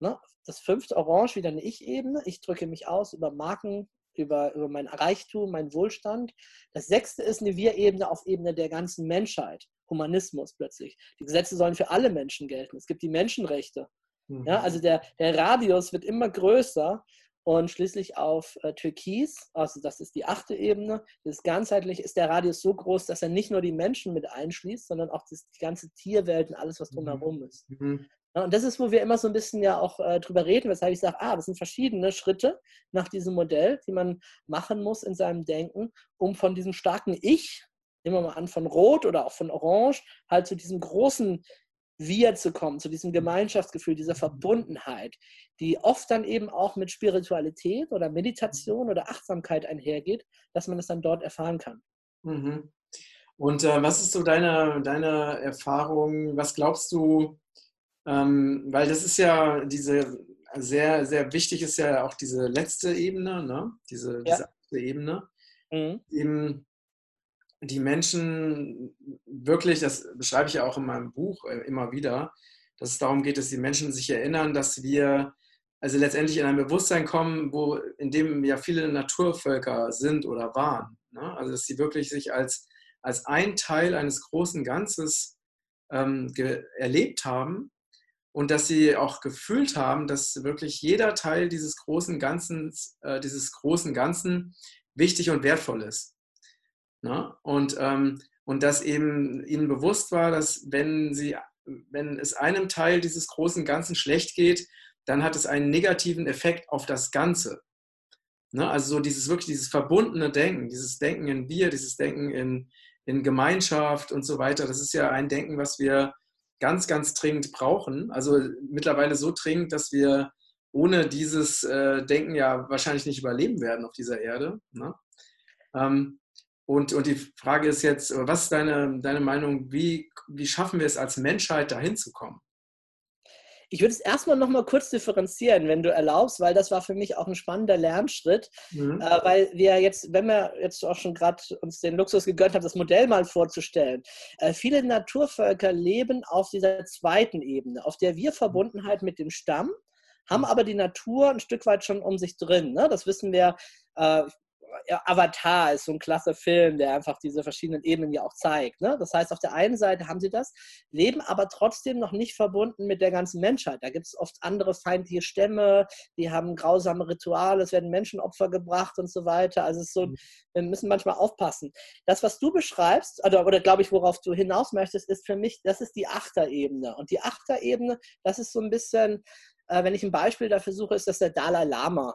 Speaker 1: Ne? Das fünfte Orange wieder eine Ich-Ebene. Ich drücke mich aus über Marken, über, über mein Reichtum, meinen Wohlstand. Das sechste ist eine Wir-Ebene auf Ebene der ganzen Menschheit. Humanismus plötzlich. Die Gesetze sollen für alle Menschen gelten. Es gibt die Menschenrechte. Mhm. Ja, also der, der Radius wird immer größer und schließlich auf äh, Türkis, also das ist die achte Ebene, das ganzheitlich ist der Radius so groß, dass er nicht nur die Menschen mit einschließt, sondern auch das, die ganze Tierwelt und alles, was mhm. drumherum ist. Mhm. Und das ist, wo wir immer so ein bisschen ja auch äh, drüber reden, weshalb ich sage, ah, das sind verschiedene Schritte nach diesem Modell, die man machen muss in seinem Denken, um von diesem starken Ich, nehmen wir mal an, von Rot oder auch von Orange, halt zu diesem großen Wir zu kommen, zu diesem Gemeinschaftsgefühl, dieser Verbundenheit, die oft dann eben auch mit Spiritualität oder Meditation oder Achtsamkeit einhergeht, dass man es dann dort erfahren kann.
Speaker 2: Mhm. Und äh, was ist so deine, deine Erfahrung? Was glaubst du, ähm, weil das ist ja diese sehr, sehr wichtig ist ja auch diese letzte Ebene, ne? diese, ja. diese Ebene. Mhm. Eben die Menschen wirklich, das beschreibe ich ja auch in meinem Buch äh, immer wieder, dass es darum geht, dass die Menschen sich erinnern, dass wir also letztendlich in ein Bewusstsein kommen, wo, in dem ja viele Naturvölker sind oder waren. Ne? Also dass sie wirklich sich als, als ein Teil eines großen Ganzes ähm, erlebt haben und dass sie auch gefühlt haben, dass wirklich jeder Teil dieses großen Ganzen, äh, dieses großen Ganzen wichtig und wertvoll ist. Ne? Und, ähm, und dass eben ihnen bewusst war, dass wenn, sie, wenn es einem Teil dieses großen Ganzen schlecht geht, dann hat es einen negativen Effekt auf das Ganze. Ne? Also so dieses wirklich dieses verbundene Denken, dieses Denken in Wir, dieses Denken in, in Gemeinschaft und so weiter, das ist ja ein Denken, was wir ganz, ganz dringend brauchen. Also mittlerweile so dringend, dass wir ohne dieses äh, Denken ja wahrscheinlich nicht überleben werden auf dieser Erde. Ne? Ähm, und, und die Frage ist jetzt, was ist deine, deine Meinung, wie, wie schaffen wir es als Menschheit dahin zu kommen?
Speaker 1: Ich würde es erstmal noch mal kurz differenzieren, wenn du erlaubst, weil das war für mich auch ein spannender Lernschritt, mhm. äh, weil wir jetzt, wenn wir jetzt auch schon gerade uns den Luxus gegönnt haben, das Modell mal vorzustellen, äh, viele Naturvölker leben auf dieser zweiten Ebene, auf der wir Verbundenheit mit dem Stamm, haben mhm. aber die Natur ein Stück weit schon um sich drin. Ne? Das wissen wir, äh, Avatar ist so ein klasse Film, der einfach diese verschiedenen Ebenen ja auch zeigt. Ne? Das heißt, auf der einen Seite haben sie das, leben aber trotzdem noch nicht verbunden mit der ganzen Menschheit. Da gibt es oft andere feindliche Stämme, die haben grausame Rituale, es werden Menschenopfer gebracht und so weiter. Also es ist so, mhm. wir müssen manchmal aufpassen. Das, was du beschreibst, oder, oder glaube ich, worauf du hinaus möchtest, ist für mich, das ist die Achterebene. Und die Achterebene, das ist so ein bisschen, äh, wenn ich ein Beispiel dafür suche, ist das der Dalai Lama.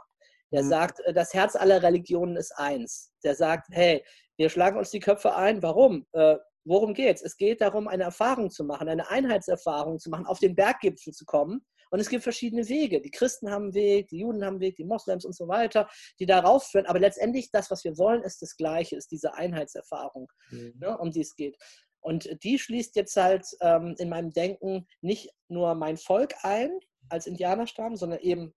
Speaker 1: Der mhm. sagt, äh, das Herz aller Religionen ist eins. Der sagt, hey, wir schlagen uns die Köpfe ein. Warum? Äh, worum geht's? Es geht darum, eine Erfahrung zu machen, eine Einheitserfahrung zu machen, auf den Berggipfel zu kommen. Und es gibt verschiedene Wege. Die Christen haben einen Weg, die Juden haben einen Weg, die Moslems und so weiter, die darauf führen. Aber letztendlich, das, was wir wollen, ist das Gleiche, ist diese Einheitserfahrung, mhm. ne, um die es geht. Und die schließt jetzt halt ähm, in meinem Denken nicht nur mein Volk ein als Indianerstamm, sondern eben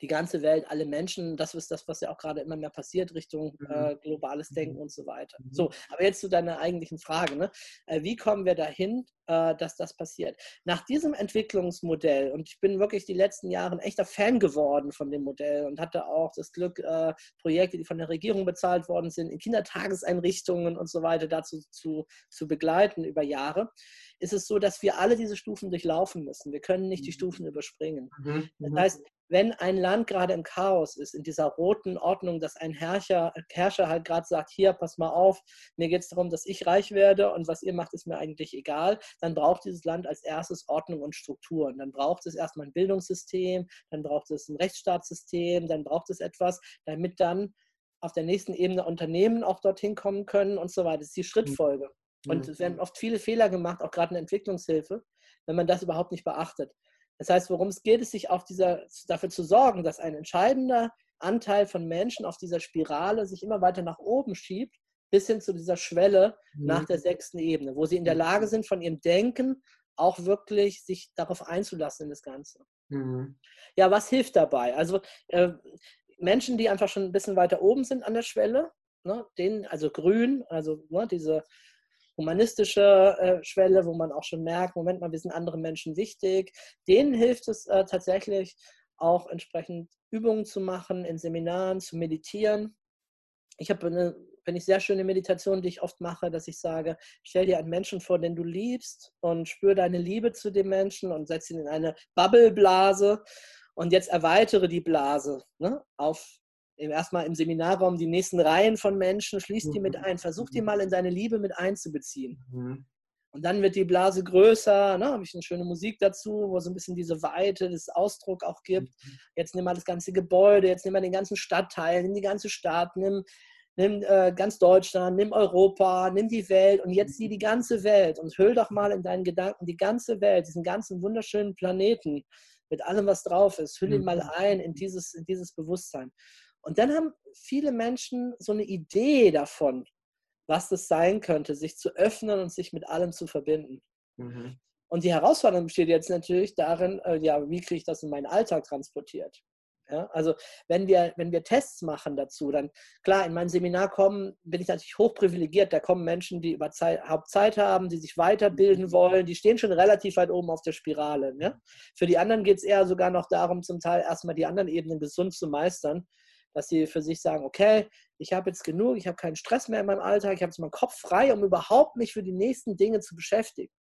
Speaker 1: die ganze Welt, alle Menschen, das ist das, was ja auch gerade immer mehr passiert, Richtung mhm. äh, globales Denken mhm. und so weiter. Mhm. So, aber jetzt zu deiner eigentlichen Frage. Ne? Äh, wie kommen wir dahin, äh, dass das passiert? Nach diesem Entwicklungsmodell, und ich bin wirklich die letzten Jahre ein echter Fan geworden von dem Modell und hatte auch das Glück, äh, Projekte, die von der Regierung bezahlt worden sind, in Kindertageseinrichtungen und so weiter dazu zu, zu begleiten über Jahre, ist es so, dass wir alle diese Stufen durchlaufen müssen. Wir können nicht die. Stufen überspringen. Das heißt, wenn ein Land gerade im Chaos ist, in dieser roten Ordnung, dass ein Herrscher, Herrscher halt gerade sagt, hier, pass mal auf, mir geht es darum, dass ich reich werde und was ihr macht, ist mir eigentlich egal, dann braucht dieses Land als erstes Ordnung und Strukturen. Dann braucht es erstmal ein Bildungssystem, dann braucht es ein Rechtsstaatssystem, dann braucht es etwas, damit dann auf der nächsten Ebene Unternehmen auch dorthin kommen können und so weiter. Das ist die Schrittfolge. Und mhm. es werden oft viele Fehler gemacht, auch gerade in Entwicklungshilfe, wenn man das überhaupt nicht beachtet. Das heißt, worum es geht, ist sich auf dieser, dafür zu sorgen, dass ein entscheidender Anteil von Menschen auf dieser Spirale sich immer weiter nach oben schiebt, bis hin zu dieser Schwelle mhm. nach der sechsten Ebene, wo sie in der mhm. Lage sind, von ihrem Denken auch wirklich sich darauf einzulassen in das Ganze. Mhm. Ja, was hilft dabei? Also äh, Menschen, die einfach schon ein bisschen weiter oben sind an der Schwelle, ne, denen, also grün, also ne, diese humanistische äh, Schwelle, wo man auch schon merkt, Moment mal, wir sind anderen Menschen wichtig. Denen hilft es äh, tatsächlich auch entsprechend Übungen zu machen, in Seminaren zu meditieren. Ich habe eine, finde ich, sehr schöne Meditation, die ich oft mache, dass ich sage, stell dir einen Menschen vor, den du liebst und spür deine Liebe zu dem Menschen und setz ihn in eine Bubbleblase und jetzt erweitere die Blase ne, auf erstmal im Seminarraum die nächsten Reihen von Menschen, schließ die mit mhm. ein, versuch die mhm. mal in deine Liebe mit einzubeziehen. Mhm. Und dann wird die Blase größer, ne? habe ich eine schöne Musik dazu, wo so ein bisschen diese Weite, das Ausdruck auch gibt. Jetzt nimm mal das ganze Gebäude, jetzt nimm mal den ganzen Stadtteil, nimm die ganze Stadt, nimm, nimm äh, ganz Deutschland, nimm Europa, nimm die Welt und jetzt sieh die ganze Welt und hüll doch mal in deinen Gedanken die ganze Welt, diesen ganzen wunderschönen Planeten mit allem, was drauf ist. Hüll ihn mal ein in dieses, in dieses Bewusstsein. Und dann haben viele Menschen so eine Idee davon, was das sein könnte, sich zu öffnen und sich mit allem zu verbinden. Mhm. Und die Herausforderung besteht jetzt natürlich darin, äh, ja, wie kriege ich das in meinen Alltag transportiert? Ja, also wenn wir, wenn wir Tests machen dazu, dann klar, in mein Seminar kommen, bin ich natürlich hochprivilegiert, da kommen Menschen, die über Zeit, Hauptzeit haben, die sich weiterbilden wollen, die stehen schon relativ weit oben auf der Spirale. Ja? Für die anderen geht es eher sogar noch darum, zum Teil erstmal die anderen Ebenen gesund zu meistern dass sie für sich sagen, okay, ich habe jetzt genug, ich habe keinen Stress mehr in meinem Alltag, ich habe jetzt meinen Kopf frei, um überhaupt mich für die nächsten Dinge zu beschäftigen.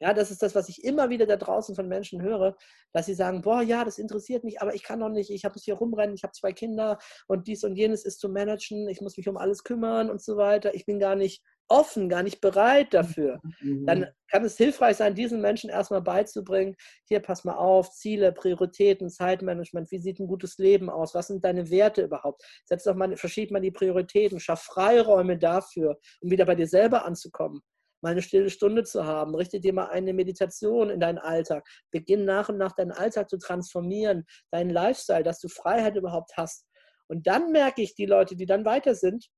Speaker 1: Ja, das ist das, was ich immer wieder da draußen von Menschen höre, dass sie sagen, boah, ja, das interessiert mich, aber ich kann noch nicht, ich habe es hier rumrennen, ich habe zwei Kinder und dies und jenes ist zu managen, ich muss mich um alles kümmern und so weiter. Ich bin gar nicht offen, gar nicht bereit dafür, mhm. dann kann es hilfreich sein, diesen Menschen erstmal beizubringen, hier pass mal auf, Ziele, Prioritäten, Zeitmanagement, wie sieht ein gutes Leben aus, was sind deine Werte überhaupt? Setz doch mal, verschieb mal die Prioritäten, schaff Freiräume dafür, um wieder bei dir selber anzukommen. Mal eine stille Stunde zu haben, richte dir mal eine Meditation in deinen Alltag, beginn nach und nach deinen Alltag zu transformieren, deinen Lifestyle, dass du Freiheit überhaupt hast. Und dann merke ich, die Leute, die dann weiter sind,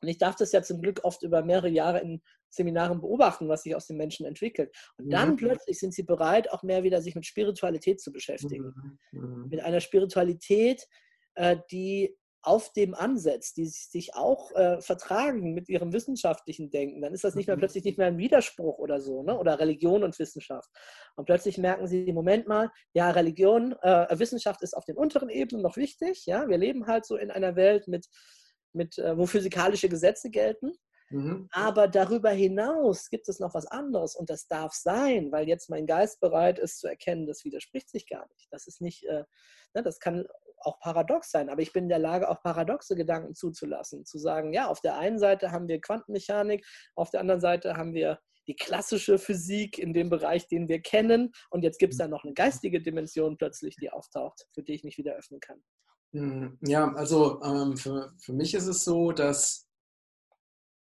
Speaker 1: und ich darf das ja zum Glück oft über mehrere Jahre in Seminaren beobachten, was sich aus den Menschen entwickelt. Und dann mhm. plötzlich sind sie bereit, auch mehr wieder sich mit Spiritualität zu beschäftigen. Mhm. mhm. Mit einer Spiritualität, äh, die auf dem ansetzt, die sich auch äh, vertragen mit ihrem wissenschaftlichen Denken, dann ist das nicht mehr mhm. plötzlich nicht mehr ein Widerspruch oder so, ne? oder Religion und Wissenschaft. Und plötzlich merken sie, Moment mal, ja, Religion, äh, Wissenschaft ist auf den unteren Ebenen noch wichtig, ja, wir leben halt so in einer Welt mit mit, äh, wo physikalische Gesetze gelten. Mhm. Aber darüber hinaus gibt es noch was anderes und das darf sein, weil jetzt mein Geist bereit ist zu erkennen, das widerspricht sich gar nicht. Das ist nicht, äh, ne, das kann auch paradox sein, aber ich bin in der Lage, auch paradoxe Gedanken zuzulassen. Zu sagen, ja, auf der einen Seite haben wir Quantenmechanik, auf der anderen Seite haben wir die klassische Physik in dem Bereich, den wir kennen. Und jetzt gibt es da noch eine geistige Dimension plötzlich, die auftaucht, für die ich mich wieder öffnen kann.
Speaker 2: Hm, ja, also ähm, für, für mich ist es so, dass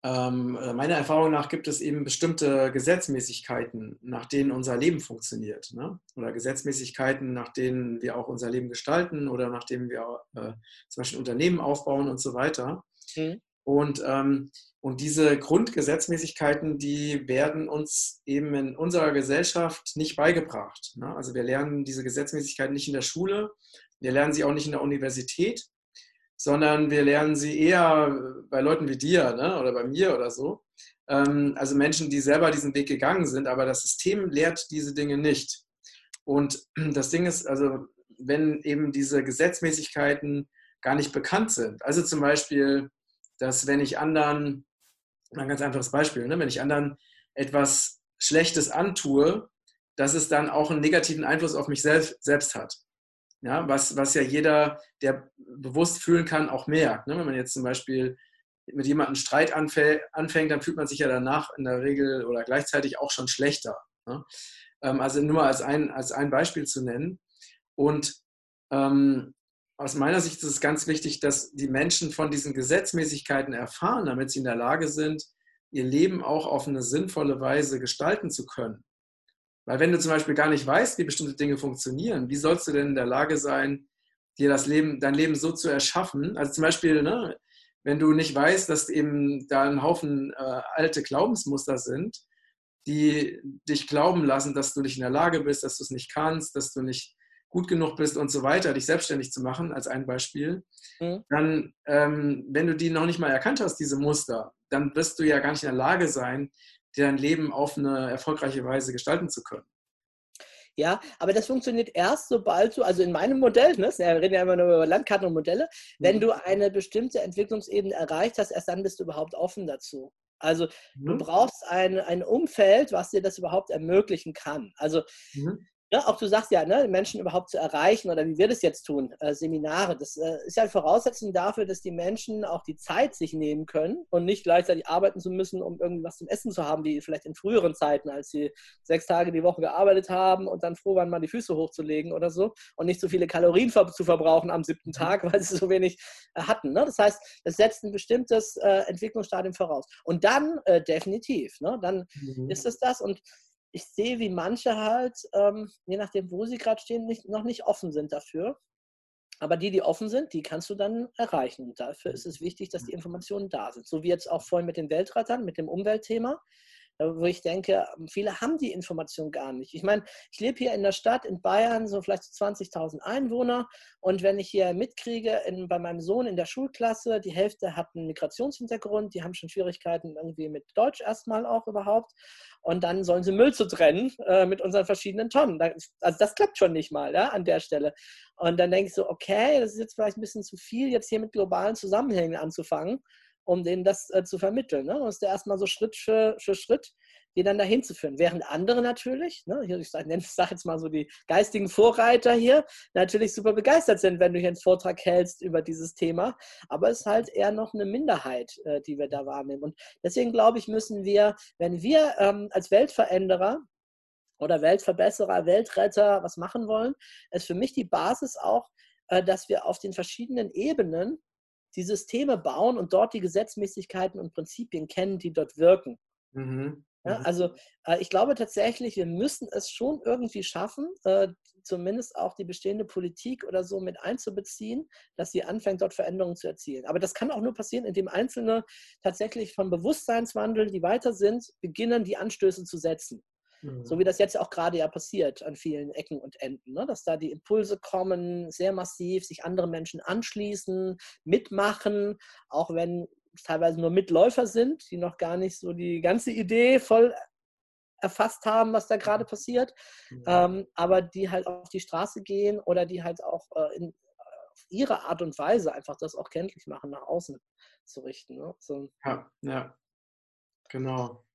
Speaker 2: ähm, äh, meiner Erfahrung nach gibt es eben bestimmte Gesetzmäßigkeiten, nach denen unser Leben funktioniert. Ne? Oder Gesetzmäßigkeiten, nach denen wir auch unser Leben gestalten oder nach denen wir äh, zum Beispiel Unternehmen aufbauen und so weiter. Mhm. Und, ähm, und diese Grundgesetzmäßigkeiten, die werden uns eben in unserer Gesellschaft nicht beigebracht. Ne? Also wir lernen diese Gesetzmäßigkeiten nicht in der Schule, wir lernen sie auch nicht in der Universität, sondern wir lernen sie eher bei Leuten wie dir ne? oder bei mir oder so. Ähm, also Menschen, die selber diesen Weg gegangen sind, aber das System lehrt diese Dinge nicht. Und das Ding ist, also wenn eben diese Gesetzmäßigkeiten gar nicht bekannt sind, also zum Beispiel, dass wenn ich anderen, ein ganz einfaches Beispiel, ne? wenn ich anderen etwas Schlechtes antue, dass es dann auch einen negativen Einfluss auf mich selbst, selbst hat. Ja, was, was ja jeder, der bewusst fühlen kann, auch merkt. Ne? Wenn man jetzt zum Beispiel mit jemandem Streit anfängt, dann fühlt man sich ja danach in der Regel oder gleichzeitig auch schon schlechter. Ne? Ähm, also nur als ein, als ein Beispiel zu nennen. Und ähm, aus meiner Sicht ist es ganz wichtig, dass die Menschen von diesen Gesetzmäßigkeiten erfahren, damit sie in der Lage sind, ihr Leben auch auf eine sinnvolle Weise gestalten zu können. Weil wenn du zum Beispiel gar nicht weißt, wie bestimmte Dinge funktionieren, wie sollst du denn in der Lage sein, dir das Leben, dein Leben so zu erschaffen? Also zum Beispiel, ne, wenn du nicht weißt, dass eben da ein Haufen äh, alte Glaubensmuster sind, die dich glauben lassen, dass du nicht in der Lage bist, dass du es nicht kannst, dass du nicht gut genug bist und so weiter, dich selbstständig zu machen, als ein Beispiel, mhm. dann, ähm, wenn du die noch nicht mal erkannt hast, diese Muster, dann wirst du ja gar nicht in der Lage sein, dein Leben auf eine erfolgreiche Weise gestalten zu können.
Speaker 1: Ja, aber das funktioniert erst, sobald du, also in meinem Modell, ne, wir reden ja immer nur über Landkarten und Modelle, wenn mhm. du eine bestimmte Entwicklungsebene erreicht hast, erst dann bist du überhaupt offen dazu. Also mhm. du brauchst ein, ein Umfeld, was dir das überhaupt ermöglichen kann. Also mhm. Ja, auch du sagst ja, ne, Menschen überhaupt zu erreichen oder wie wir das jetzt tun, äh, Seminare, das äh, ist ja eine Voraussetzung dafür, dass die Menschen auch die Zeit sich nehmen können und nicht gleichzeitig arbeiten zu müssen, um irgendwas zum Essen zu haben, wie vielleicht in früheren Zeiten, als sie sechs Tage die Woche gearbeitet haben und dann froh waren, mal die Füße hochzulegen oder so und nicht so viele Kalorien zu verbrauchen am siebten Tag, weil sie so wenig äh, hatten. Ne? Das heißt, das setzt ein bestimmtes äh, Entwicklungsstadium voraus. Und dann äh, definitiv, ne? dann mhm. ist es das und ich sehe, wie manche halt, ähm, je nachdem, wo sie gerade stehen, nicht, noch nicht offen sind dafür. Aber die, die offen sind, die kannst du dann erreichen. Und dafür ist es wichtig, dass die Informationen da sind. So wie jetzt auch vorhin mit den Weltrettern, mit dem Umweltthema. Wo ich denke, viele haben die Information gar nicht. Ich meine, ich lebe hier in der Stadt in Bayern, so vielleicht 20.000 Einwohner und wenn ich hier mitkriege, in, bei meinem Sohn in der Schulklasse, die Hälfte hat einen Migrationshintergrund, die haben schon Schwierigkeiten irgendwie mit Deutsch erstmal auch überhaupt und dann sollen sie Müll zu trennen äh, mit unseren verschiedenen Tonnen. Also das klappt schon nicht mal ja, an der Stelle. Und dann denke ich so, okay, das ist jetzt vielleicht ein bisschen zu viel, jetzt hier mit globalen Zusammenhängen anzufangen um denen das äh, zu vermitteln. Ne? Es ist erstmal so Schritt für, für Schritt, die dann dahin zu führen. Während andere natürlich, ne, ich sage sag jetzt mal so die geistigen Vorreiter hier, natürlich super begeistert sind, wenn du hier einen Vortrag hältst über dieses Thema. Aber es ist halt eher noch eine Minderheit, äh, die wir da wahrnehmen. Und deswegen glaube ich, müssen wir, wenn wir ähm, als Weltveränderer oder Weltverbesserer, Weltretter was machen wollen, ist für mich die Basis auch, äh, dass wir auf den verschiedenen Ebenen die Systeme bauen und dort die Gesetzmäßigkeiten und Prinzipien kennen, die dort wirken. Mhm. Ja, mhm. also äh, ich glaube tatsächlich, wir müssen es schon irgendwie schaffen, äh, zumindest auch die bestehende Politik oder so mit einzubeziehen, dass sie anfängt, dort Veränderungen zu erzielen. Aber das kann auch nur passieren, indem Einzelne tatsächlich von Bewusstseinswandel, die weiter sind, beginnen, die Anstöße zu setzen. So wie mhm. das jetzt auch gerade ja passiert an vielen Ecken und Enden, ne? dass da die Impulse kommen, sehr massiv, sich andere Menschen anschließen, mitmachen, auch wenn es teilweise nur Mitläufer sind, die noch gar nicht so die ganze Idee voll erfasst haben, was da gerade passiert, ja. ähm, aber die halt auf die Straße gehen oder die halt auch äh, in, auf ihre Art und Weise einfach das auch kenntlich machen, nach außen zu richten. Ne? So.
Speaker 2: Ja, ja, genau.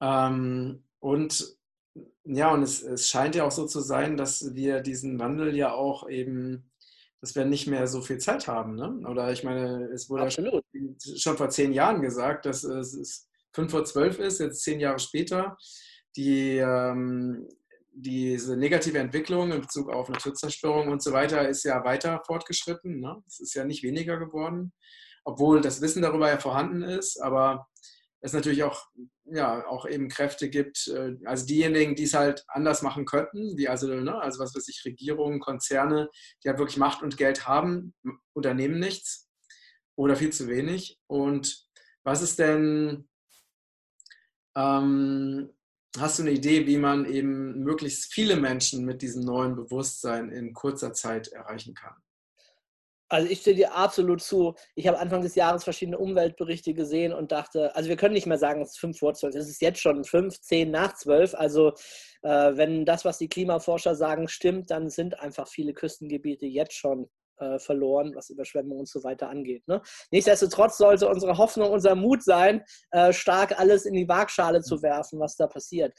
Speaker 2: Ähm, und ja, und es, es scheint ja auch so zu sein, dass wir diesen Wandel ja auch eben, dass wir nicht mehr so viel Zeit haben. Ne? Oder ich meine, es wurde ja schon, schon, vor zehn Jahren gesagt, dass es fünf vor zwölf ist, jetzt zehn Jahre später. Die, ähm, diese negative Entwicklung in Bezug auf Naturzerstörung und so weiter ist ja weiter fortgeschritten. Ne? Es ist ja nicht weniger geworden, obwohl das Wissen darüber ja vorhanden ist. Aber es natürlich auch, ja, auch eben Kräfte gibt, äh, also diejenigen, die es halt anders machen könnten, wie also, ne, also was weiß ich, Regierungen, Konzerne, die halt wirklich Macht und Geld haben, unternehmen nichts oder viel zu wenig. Und was ist denn, ähm, hast du eine Idee, wie man eben möglichst viele Menschen mit diesem neuen Bewusstsein in kurzer Zeit erreichen kann?
Speaker 1: Also ich stehe dir absolut zu. Ich habe Anfang des Jahres verschiedene Umweltberichte gesehen und dachte, also wir können nicht mehr sagen, es ist fünf vor zwölf, es ist jetzt schon fünf, zehn nach zwölf. Also äh, wenn das, was die Klimaforscher sagen, stimmt, dann sind einfach viele Küstengebiete jetzt schon äh, verloren, was Überschwemmungen und so weiter angeht. Ne? Nichtsdestotrotz sollte unsere Hoffnung, unser Mut sein, äh, stark alles in die Waagschale zu werfen, was da passiert.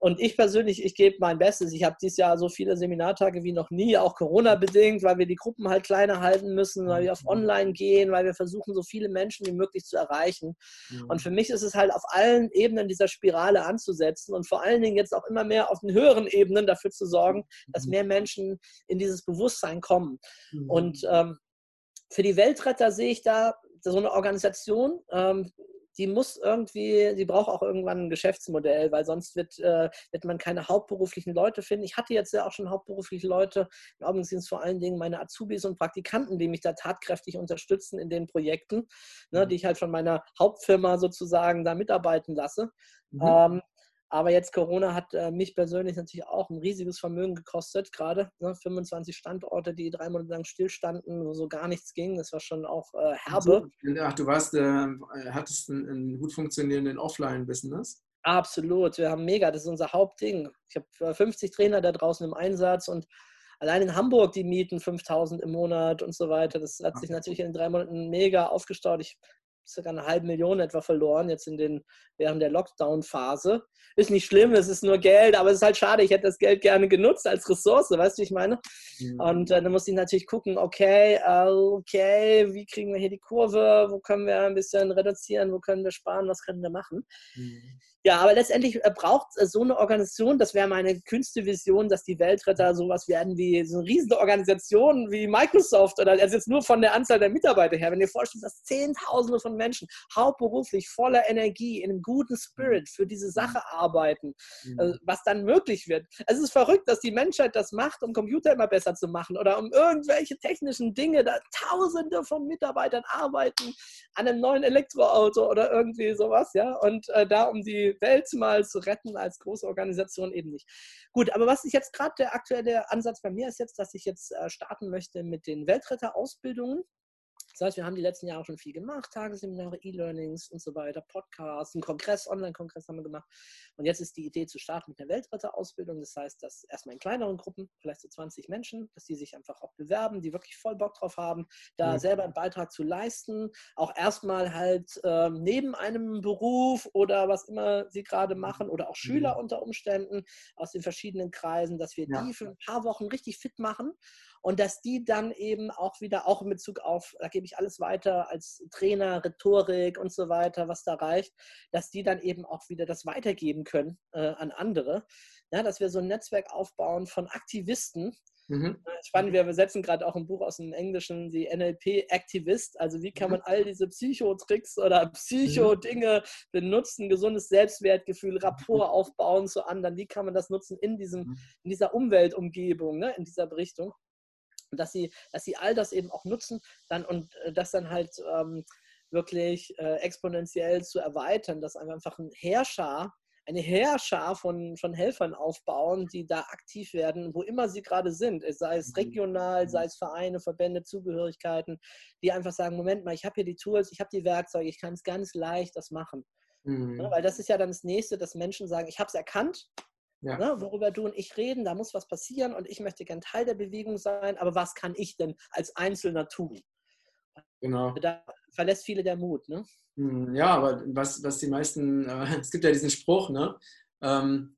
Speaker 1: Und ich persönlich, ich gebe mein Bestes. Ich habe dieses Jahr so viele Seminartage wie noch nie, auch Corona-bedingt, weil wir die Gruppen halt kleiner halten müssen, weil wir auf mhm. Online gehen, weil wir versuchen, so viele Menschen wie möglich zu erreichen. Mhm. Und für mich ist es halt auf allen Ebenen dieser Spirale anzusetzen und vor allen Dingen jetzt auch immer mehr auf den höheren Ebenen dafür zu sorgen, dass mhm. mehr Menschen in dieses Bewusstsein kommen. Mhm. Und ähm, für die Weltretter sehe ich da so eine Organisation, ähm, die muss irgendwie, die braucht auch irgendwann ein Geschäftsmodell, weil sonst wird, äh, wird man keine hauptberuflichen Leute finden. Ich hatte jetzt ja auch schon hauptberufliche Leute, im Augenblick sind es vor allen Dingen meine Azubis und Praktikanten, die mich da tatkräftig unterstützen in den Projekten, ne, mhm. die ich halt von meiner Hauptfirma sozusagen da mitarbeiten lasse. Mhm. Ähm, aber jetzt Corona hat äh, mich persönlich natürlich auch ein riesiges Vermögen gekostet, gerade ne, 25 Standorte, die drei Monate lang stillstanden, wo so gar nichts ging. Das war schon auch äh, herbe.
Speaker 2: Ach, du warst, äh, hattest einen, gut funktionierenden Offline-Business?
Speaker 1: Absolut, wir haben mega, das ist unser Hauptding. Ich habe 50 äh, Trainer da draußen im Einsatz und allein in Hamburg die Mieten 5000 im Monat und so weiter. Das hat sich natürlich in drei Monaten mega aufgestaut. Ich circa eine halbe Million etwa verloren, jetzt in den, während der Lockdown-Phase. Ist nicht schlimm, es ist nur Geld, aber es ist halt schade, ich hätte das Geld gerne genutzt als Ressource, weißt du, wie ich meine? Mhm. Und äh, dann muss ich natürlich gucken, okay, okay, wie kriegen wir hier die Kurve, wo können wir ein bisschen reduzieren, wo können wir sparen, was können wir machen? Mhm. Ja, aber letztendlich äh, braucht es so eine Organisation, das wäre meine kühnste Vision, dass die Weltretter sowas werden wie so eine riesige Organisation wie Microsoft oder also jetzt nur von der Anzahl der Mitarbeiter her. Wenn ihr vorstellt, dass Zehntausende von Menschen hauptberuflich voller Energie, in einem guten Spirit für diese Sache arbeiten, mhm. Äh, was dann möglich wird. Es ist verrückt, dass die Menschheit das macht, um Computer immer besser zu machen oder um irgendwelche technischen Dinge. Da Tausende von Mitarbeitern arbeiten an einem neuen Elektroauto oder irgendwie sowas, ja. Und äh, da um die Welt mal zu retten als große Organisation eben nicht. Gut, aber was ich jetzt gerade der aktuelle Ansatz bei mir ist jetzt, dass ich jetzt äh, starten möchte mit den Weltretter-Ausbildungen. Das heißt, wir haben die letzten Jahre schon viel gemacht, Tagesseminare, E-Learnings und so weiter, Podcasts, einen Kongress, Online-Kongress haben wir gemacht. Und jetzt ist die Idee zu starten mit der Weltretter-Ausbildung. Das heißt, dass erstmal in kleineren Gruppen, vielleicht so 20 Menschen, dass die sich einfach auch bewerben, die wirklich voll Bock drauf haben, da mhm. selber einen Beitrag zu leisten. Auch erstmal halt äh, neben einem Beruf oder was immer sie gerade machen oder auch Schüler mhm. unter Umständen aus den verschiedenen Kreisen, dass wir ja. die für ein paar Wochen richtig fit machen und dass die dann eben auch wieder, auch in Bezug auf, da gebe ich alles weiter als Trainer, Rhetorik und so weiter, was da reicht, dass die dann eben auch wieder das weitergeben können äh, an andere. Ja, dass wir so ein Netzwerk aufbauen von Aktivisten, Mhm. Äh, spannend, wir setzen gerade auch ein Buch aus dem Englischen, die NLP-Aktivist. Also wie kann mhm. man all diese Psychotricks oder mhm. Psycho-Dinge benutzen, gesundes Selbstwertgefühl, Rapport aufbauen zu anderen. Wie kann man das nutzen in, diesem, in dieser Umweltumgebung, ne, in dieser Richtung? Dass sie, dass sie all das eben auch nutzen dann und äh, das dann halt ähm, wirklich äh, exponentiell zu erweitern, dass einfach ein Herrscher, eine Herrscher von, von Helfern aufbauen, die da aktiv werden, wo immer sie gerade sind, sei es mhm. regional, mhm. sei es Vereine, Verbände, Zugehörigkeiten, die einfach sagen, Moment mal, ich habe hier die Tools, ich habe die Werkzeuge, ich kann es ganz leicht das machen. Mhm. Ja, weil das ist ja dann das Nächste, dass Menschen sagen, ich habe es erkannt, ja. Ne, worüber du und ich reden, da muss was passieren und ich möchte gern Teil der Bewegung sein, aber was kann ich denn als Einzelner tun? Genau. Da verlässt viele der Mut. Ne?
Speaker 2: Hm, ja, aber was, was die meisten, äh, es gibt ja diesen Spruch, ne? Ähm, äh,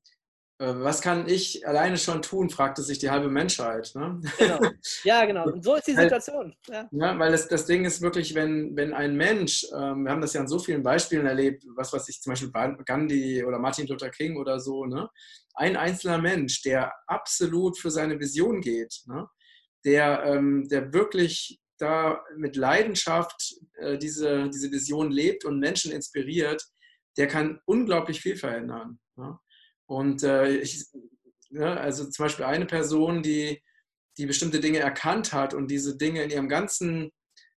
Speaker 2: was kann ich alleine schon tun, fragte sich die halbe Menschheit. Ne?
Speaker 1: Genau. Ja, genau. Und so ist die Situation.
Speaker 2: Ja, ja weil das, das Ding ist wirklich, wenn, wenn ein Mensch, ähm, wir haben das ja an so vielen Beispielen erlebt, was weiß ich, zum Beispiel Gandhi oder Martin Luther King oder so, ne? ein einzelner Mensch, der absolut für seine Vision geht, ne? der, ähm, der wirklich da mit Leidenschaft äh, diese, diese Vision lebt und Menschen inspiriert, der kann unglaublich viel verändern. Ne? Und äh, ich, ne, also zum Beispiel eine Person, die, die bestimmte Dinge erkannt hat und diese Dinge in ihrem ganzen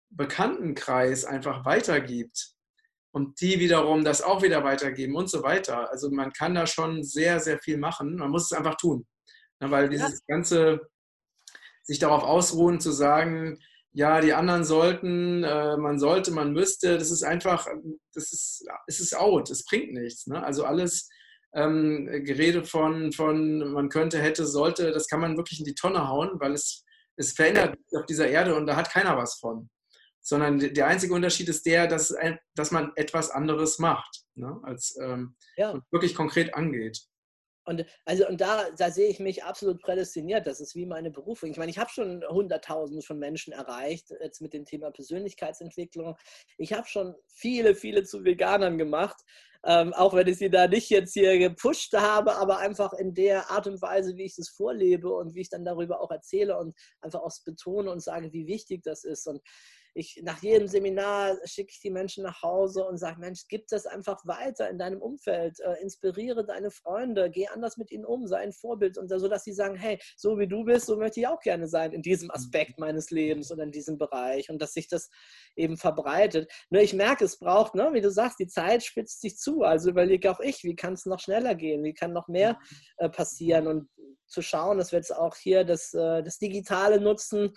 Speaker 2: Bekanntenkreis einfach weitergibt und die wiederum das auch wieder weitergeben und so weiter. Also man kann da schon sehr, sehr viel machen. Man muss es einfach tun. Ne, weil dieses ganze sich darauf ausruhen, zu sagen, ja, die anderen sollten, äh, man sollte, man müsste, das ist einfach, das ist, es ist out, es bringt nichts. Ne? Also alles, ähm, Gerede von, von man könnte, hätte, sollte, das kann man wirklich in die Tonne hauen, weil es, es verändert auf dieser Erde und da hat keiner was von. Sondern der einzige Unterschied ist der, dass, dass man etwas anderes macht, ne? als ähm, ja. wirklich konkret angeht.
Speaker 1: Und, also, und da, da sehe ich mich absolut prädestiniert. Das ist wie meine Berufung. Ich meine, ich habe schon Hunderttausende von Menschen erreicht, jetzt mit dem Thema Persönlichkeitsentwicklung. Ich habe schon viele, viele zu Veganern gemacht. Ähm, auch wenn ich sie da nicht jetzt hier gepusht habe, aber einfach in der Art und Weise, wie ich das vorlebe und wie ich dann darüber auch erzähle und einfach auch betone und sage, wie wichtig das ist. Und ich, nach jedem Seminar schicke ich die Menschen nach Hause und sage, Mensch, gib das einfach weiter in deinem Umfeld, äh, inspiriere deine Freunde, geh anders mit ihnen um, sei ein Vorbild und so, dass sie sagen, hey, so wie du bist, so möchte ich auch gerne sein in diesem mhm. Aspekt meines Lebens oder in diesem Bereich und dass sich das eben verbreitet. Nur ich merke, es braucht, ne, wie du sagst, die Zeit spitzt sich zu, also überlege auch ich, wie kann es noch schneller gehen, wie kann noch mehr äh, passieren? Und zu schauen, dass wir jetzt auch hier das, äh, das Digitale nutzen,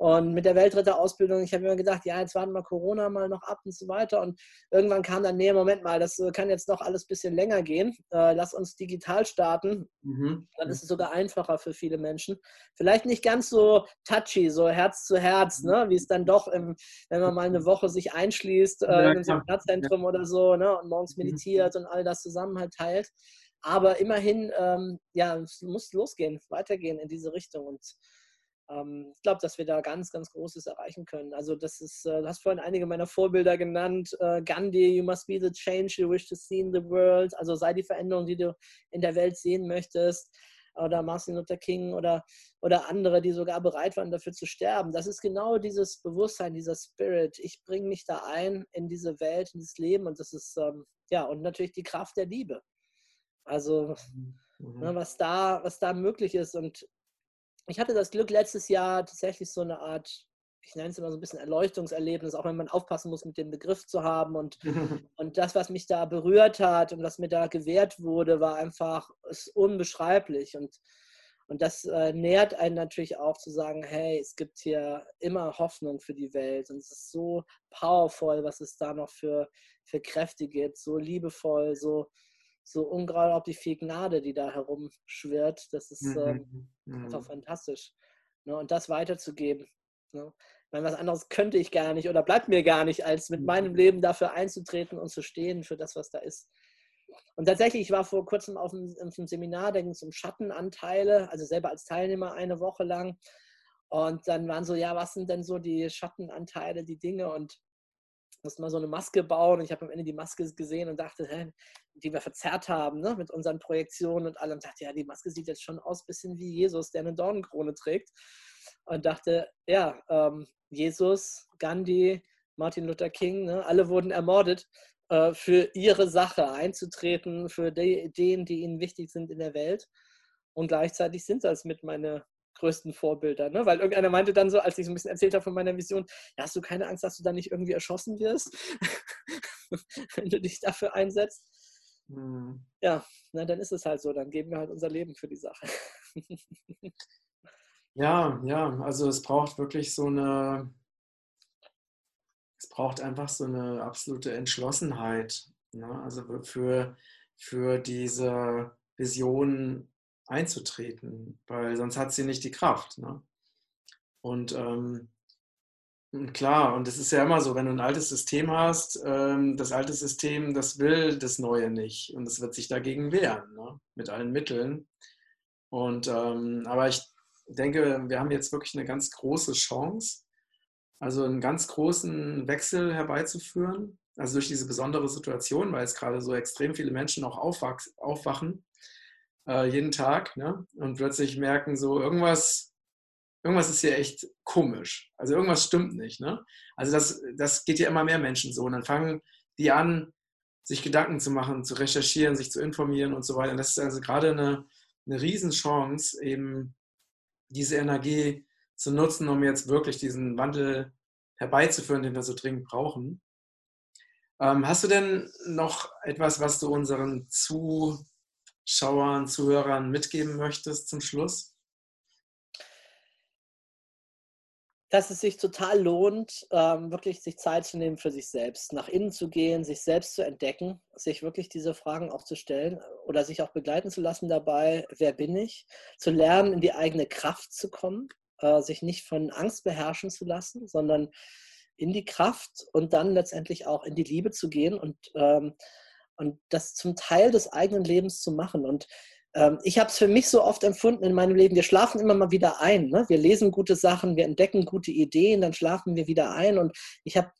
Speaker 1: und mit der Weltretterausbildung, ich habe mir gedacht, ja, jetzt warten wir Corona mal noch ab und so weiter. Und irgendwann kam dann, nee, Moment mal, das äh, kann jetzt doch alles ein bisschen länger gehen. Äh, lass uns digital starten. Mhm. Dann ist es sogar einfacher für viele Menschen. Vielleicht nicht ganz so touchy, so Herz zu Herz, ne? wie es dann doch, im, wenn man mal eine Woche sich einschließt äh, in so einem Herzzentrum ja. oder so ne? und morgens mhm. meditiert mhm. und all das zusammen halt teilt. Aber immerhin, ähm, ja, es muss losgehen, weitergehen in diese Richtung. Und ähm, ich glaube, dass wir da ganz, ganz Großes erreichen können. Also das ist, äh, du hast vorhin einige meiner Vorbilder genannt. Äh, Gandhi, you must be the change you wish to see in the world. Also sei die Veränderung, die du in der Welt sehen möchtest. Oder Martin Luther King oder, oder andere, die sogar bereit waren, dafür zu sterben. Das ist genau dieses Bewusstsein, dieser Spirit. Ich bringe mich da ein in diese Welt, in das Leben. Und das ist, ähm, ja, und natürlich die Kraft der Liebe. Also, mhm. ne, was, da, was da möglich ist. Und ich hatte das Glück, letztes Jahr tatsächlich so eine Art, ich nenne es immer so ein bisschen Erleuchtungserlebnis, auch wenn man aufpassen muss, mit dem Begriff zu haben. Und, und das, was mich da berührt hat und was mir da gewährt wurde, war einfach ist unbeschreiblich. Und, und das äh, nährt einen natürlich auch zu sagen, hey, es gibt hier immer Hoffnung für die Welt. Und es ist so powerful, was es da noch für, für Kräfte gibt, so liebevoll, so, so unglaublich viel Gnade, die da herumschwirrt. Das ist ähm, mhm. einfach fantastisch. Ne? Und das weiterzugeben. Ne? Ich meine, was anderes könnte ich gar nicht oder bleibt mir gar nicht, als mit meinem Leben dafür einzutreten und zu stehen für das, was da ist. Und tatsächlich, ich war vor kurzem auf einem, auf einem Seminar, da ging es um Schattenanteile, also selber als Teilnehmer eine Woche lang. Und dann waren so, ja, was sind denn so die Schattenanteile, die Dinge? Und mussten mal so eine Maske bauen und ich habe am Ende die Maske gesehen und dachte, hä, die wir verzerrt haben ne, mit unseren Projektionen und allem. Und dachte, ja, die Maske sieht jetzt schon aus, ein bisschen wie Jesus, der eine Dornenkrone trägt. Und dachte, ja, ähm, Jesus, Gandhi, Martin Luther King, ne, alle wurden ermordet äh, für ihre Sache einzutreten, für die Ideen, die ihnen wichtig sind in der Welt. Und gleichzeitig sind das mit meine größten Vorbilder. Ne? Weil irgendeiner meinte dann so, als ich so ein bisschen erzählt habe von meiner Vision, ja, hast du keine Angst, dass du da nicht irgendwie erschossen wirst, wenn du dich dafür einsetzt? Mhm. Ja, na, dann ist es halt so, dann geben wir halt unser Leben für die Sache.
Speaker 2: ja, ja, also es braucht wirklich so eine, es braucht einfach so eine absolute Entschlossenheit. Ne? Also für, für diese Vision einzutreten, weil sonst hat sie nicht die Kraft. Ne? Und ähm, klar, und es ist ja immer so, wenn du ein altes System hast, ähm, das alte System, das will das Neue nicht und es wird sich dagegen wehren, ne? mit allen Mitteln. Und ähm, aber ich denke, wir haben jetzt wirklich eine ganz große Chance, also einen ganz großen Wechsel herbeizuführen. Also durch diese besondere Situation, weil es gerade so extrem viele Menschen auch aufwachen äh, jeden Tag ne? und plötzlich merken so, irgendwas, irgendwas ist hier echt komisch. Also irgendwas stimmt nicht. Ne? Also das, das geht ja immer mehr Menschen so. Und dann fangen die an, sich Gedanken zu machen, zu recherchieren, sich zu informieren und so weiter. Und das ist also gerade eine, eine Riesenchance, eben diese Energie zu nutzen, um jetzt wirklich diesen Wandel herbeizuführen, den wir so dringend brauchen. Ähm, hast du denn noch etwas, was du unseren zu Zuschauern, Zuhörern mitgeben möchtest zum Schluss?
Speaker 1: Dass es sich total lohnt, ähm, wirklich sich Zeit zu nehmen für sich selbst, nach innen zu gehen, sich selbst zu entdecken, sich wirklich diese Fragen auch zu stellen oder sich auch begleiten zu lassen dabei, wer bin ich, zu lernen, in die eigene Kraft zu kommen, äh, sich nicht von Angst beherrschen zu lassen, sondern in die Kraft und dann letztendlich auch in die Liebe zu gehen und ähm, und das zum Teil des eigenen Lebens zu machen. Und ähm, ich habe es für mich so oft empfunden in meinem Leben, wir schlafen immer mal wieder ein. Ne? Wir lesen gute Sachen, wir entdecken gute Ideen, dann schlafen wir wieder ein. Und ich habe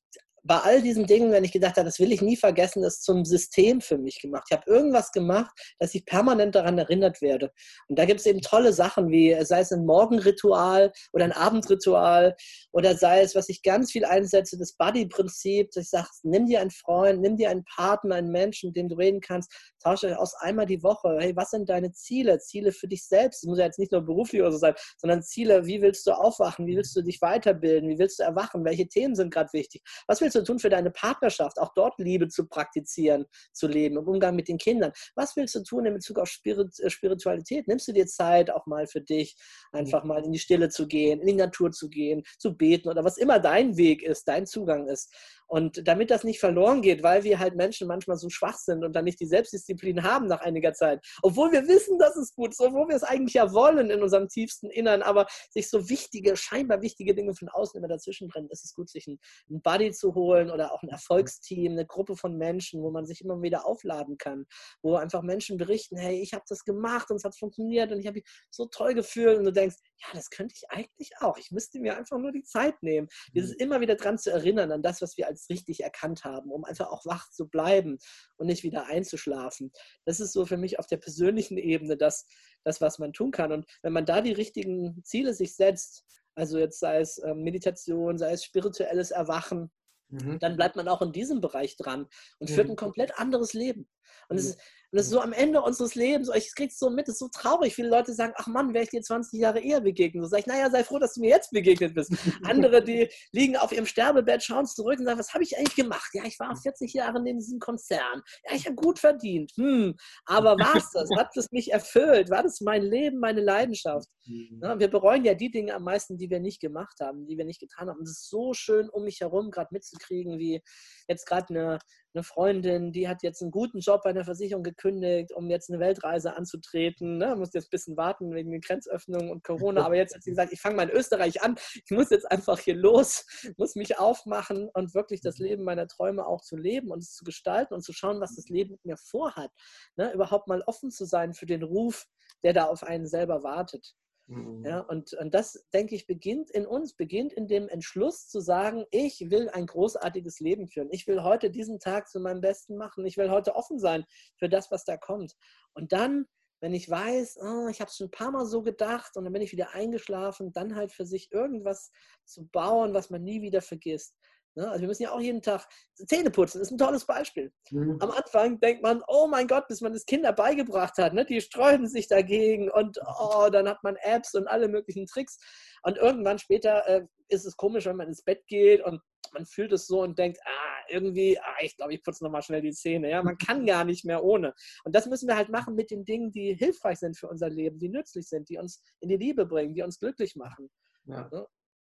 Speaker 1: bei all diesen Dingen, wenn ich gedacht habe, das will ich nie vergessen, ist zum System für mich gemacht. Ich habe irgendwas gemacht, dass ich permanent daran erinnert werde. Und da gibt es eben tolle Sachen, wie sei es ein Morgenritual oder ein Abendritual oder sei es, was ich ganz viel einsetze, das Buddy-Prinzip, dass ich sage, nimm dir einen Freund, nimm dir einen Partner, einen Menschen, mit dem du reden kannst, tausche euch aus einmal die Woche. Hey, was sind deine Ziele? Ziele für dich selbst. Das muss ja jetzt nicht nur beruflich oder so sein, sondern Ziele, wie willst du aufwachen? Wie willst du dich weiterbilden? Wie willst du erwachen? Welche Themen sind gerade wichtig? Was willst willst du tun für deine Partnerschaft, auch dort Liebe zu praktizieren, zu leben, im Umgang mit den Kindern? Was willst du tun in Bezug auf Spirit, äh, Spiritualität? Nimmst du dir Zeit auch mal für dich, einfach mal in die Stille zu gehen, in die Natur zu gehen, zu beten oder was immer dein Weg ist, dein Zugang ist? Und damit das nicht verloren geht, weil wir halt Menschen manchmal so schwach sind und dann nicht die Selbstdisziplin haben nach einiger Zeit, obwohl wir wissen, dass es gut ist, obwohl wir es eigentlich ja wollen in unserem tiefsten Innern, aber sich so wichtige, scheinbar wichtige Dinge von außen immer dazwischen brennen, ist es gut, sich einen Buddy zu holen oder auch ein Erfolgsteam, eine Gruppe von Menschen, wo man sich immer wieder aufladen kann, wo einfach Menschen berichten, hey, ich habe das gemacht und es hat funktioniert und ich habe mich so toll gefühlt und du denkst, ja, das könnte ich eigentlich auch. Ich müsste mir einfach nur die Zeit nehmen, dieses mhm. immer wieder dran zu erinnern an das, was wir als als richtig erkannt haben, um einfach auch wach zu bleiben und nicht wieder einzuschlafen. Das ist so für mich auf der persönlichen Ebene das, das was man tun kann. Und wenn man da die richtigen Ziele sich setzt, also jetzt sei es ähm, Meditation, sei es spirituelles Erwachen, mhm. dann bleibt man auch in diesem Bereich dran und mhm. führt ein komplett anderes Leben. Und es mhm. ist, und das ist so am Ende unseres Lebens, ich krieg's so mit, es ist so traurig. Viele Leute sagen, ach Mann, wäre ich dir 20 Jahre eher begegnet. So sage ich, naja, sei froh, dass du mir jetzt begegnet bist. Andere, die liegen auf ihrem Sterbebett, schauen zurück und sagen, was habe ich eigentlich gemacht? Ja, ich war 40 Jahre in diesem Konzern. Ja, ich habe gut verdient. Hm, aber war es das? Hat es mich erfüllt? War das mein Leben, meine Leidenschaft? Mhm. Ja, wir bereuen ja die Dinge am meisten, die wir nicht gemacht haben, die wir nicht getan haben. Und es ist so schön, um mich herum gerade mitzukriegen, wie jetzt gerade eine, eine Freundin, die hat jetzt einen guten Job bei einer Versicherung gekündigt, um jetzt eine Weltreise anzutreten. Ne? Muss jetzt ein bisschen warten wegen der Grenzöffnung und Corona. Aber jetzt hat sie gesagt, ich fange mal in Österreich an. Ich muss jetzt einfach hier los, muss mich aufmachen und wirklich das Leben meiner Träume auch zu leben und es zu gestalten und zu schauen, was das Leben mit mir vorhat. Ne? Überhaupt mal offen zu sein für den Ruf, der da auf einen selber wartet. Mhm. Ja, und, und das, denke ich, beginnt in uns, beginnt in dem Entschluss zu sagen, ich will ein großartiges Leben führen. Ich will heute diesen Tag zu meinem Besten machen. Ich will heute offen sein für das, was da kommt. Und dann, wenn ich weiß, oh, ich habe es schon ein paar Mal so gedacht und dann bin ich wieder eingeschlafen, dann halt für sich irgendwas zu bauen, was man nie wieder vergisst. Ne? Also wir müssen ja auch jeden Tag Zähne putzen, ist ein tolles Beispiel. Mhm. Am Anfang denkt man, oh mein Gott, bis man das Kinder beigebracht hat, ne? die sträuben sich dagegen und oh, dann hat man Apps und alle möglichen Tricks. Und irgendwann später äh, ist es komisch, wenn man ins Bett geht und man fühlt es so und denkt, ah, irgendwie, ah, ich glaube, ich putze nochmal schnell die Zähne. Ja, man kann gar nicht mehr ohne. Und das müssen wir halt machen mit den Dingen, die hilfreich sind für unser Leben, die nützlich sind, die uns in die Liebe bringen, die uns glücklich machen. Ja. Ne?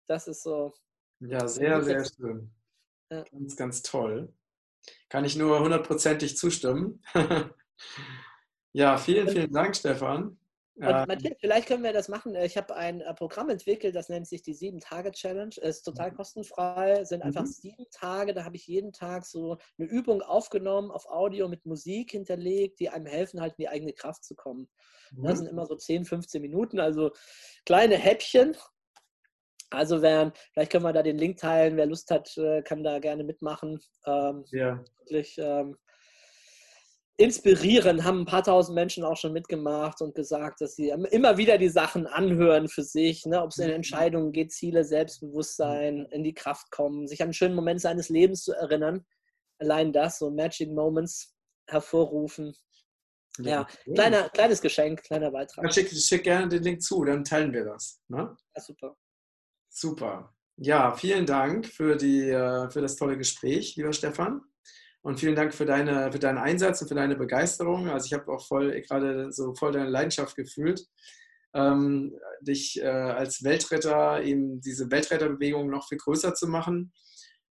Speaker 1: Das ist so
Speaker 2: ja, sehr, sehr schön. Ja. Ganz, ganz toll. Kann ich nur hundertprozentig zustimmen. ja, vielen, vielen Dank, Stefan.
Speaker 1: Und ähm, Matthias, vielleicht können wir das machen. Ich habe ein äh, Programm entwickelt, das nennt sich die Sieben-Tage-Challenge. Ist total mhm. kostenfrei, sind einfach mhm. sieben Tage. Da habe ich jeden Tag so eine Übung aufgenommen, auf Audio mit Musik hinterlegt, die einem helfen, halt in die eigene Kraft zu kommen. Mhm. Das sind immer so 10, 15 Minuten, also kleine Häppchen. Also wer, vielleicht können wir da den Link teilen, wer Lust hat, äh, kann da gerne mitmachen. Ähm, ja. Wirklich ähm, inspirieren, haben ein paar tausend Menschen auch schon mitgemacht und gesagt, dass sie immer wieder die Sachen anhören für sich, ne? ob es in mhm. Entscheidungen geht, Ziele, Selbstbewusstsein, in die Kraft kommen, sich an einen schönen Moment seines Lebens zu erinnern. Allein das, so Magic Moments hervorrufen. Ja, ja kleiner, kleines Geschenk, kleiner Beitrag.
Speaker 2: Schick, schick gerne den Link zu, dann teilen wir das. Ne?
Speaker 1: Ja, super.
Speaker 2: Super. Ja, vielen Dank für, die, äh, für das tolle Gespräch, lieber Stefan. Und vielen Dank für, deine, für deinen Einsatz und für deine Begeisterung. Also ich habe auch voll gerade so voll deine Leidenschaft gefühlt, ähm, dich äh, als Weltretter, eben diese Weltretterbewegung noch viel größer zu machen.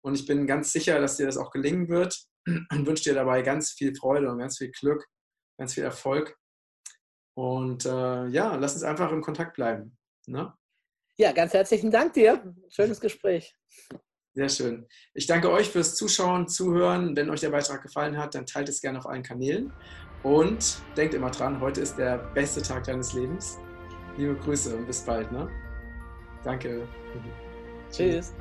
Speaker 2: Und ich bin ganz sicher, dass dir das auch gelingen wird und wünsche dir dabei ganz viel Freude und ganz viel Glück, ganz viel Erfolg. Und äh, ja, lass uns einfach im Kontakt bleiben. Ne?
Speaker 1: Ja, ganz herzlichen Dank dir. Schönes Gespräch.
Speaker 2: Sehr schön. Ich danke euch fürs Zuschauen, Zuhören. Wenn euch der Beitrag gefallen hat, dann teilt es gerne auf allen Kanälen. Und denkt immer dran, heute ist der beste Tag deines Lebens. Liebe Grüße und bis bald. Ne? Danke.
Speaker 1: Tschüss.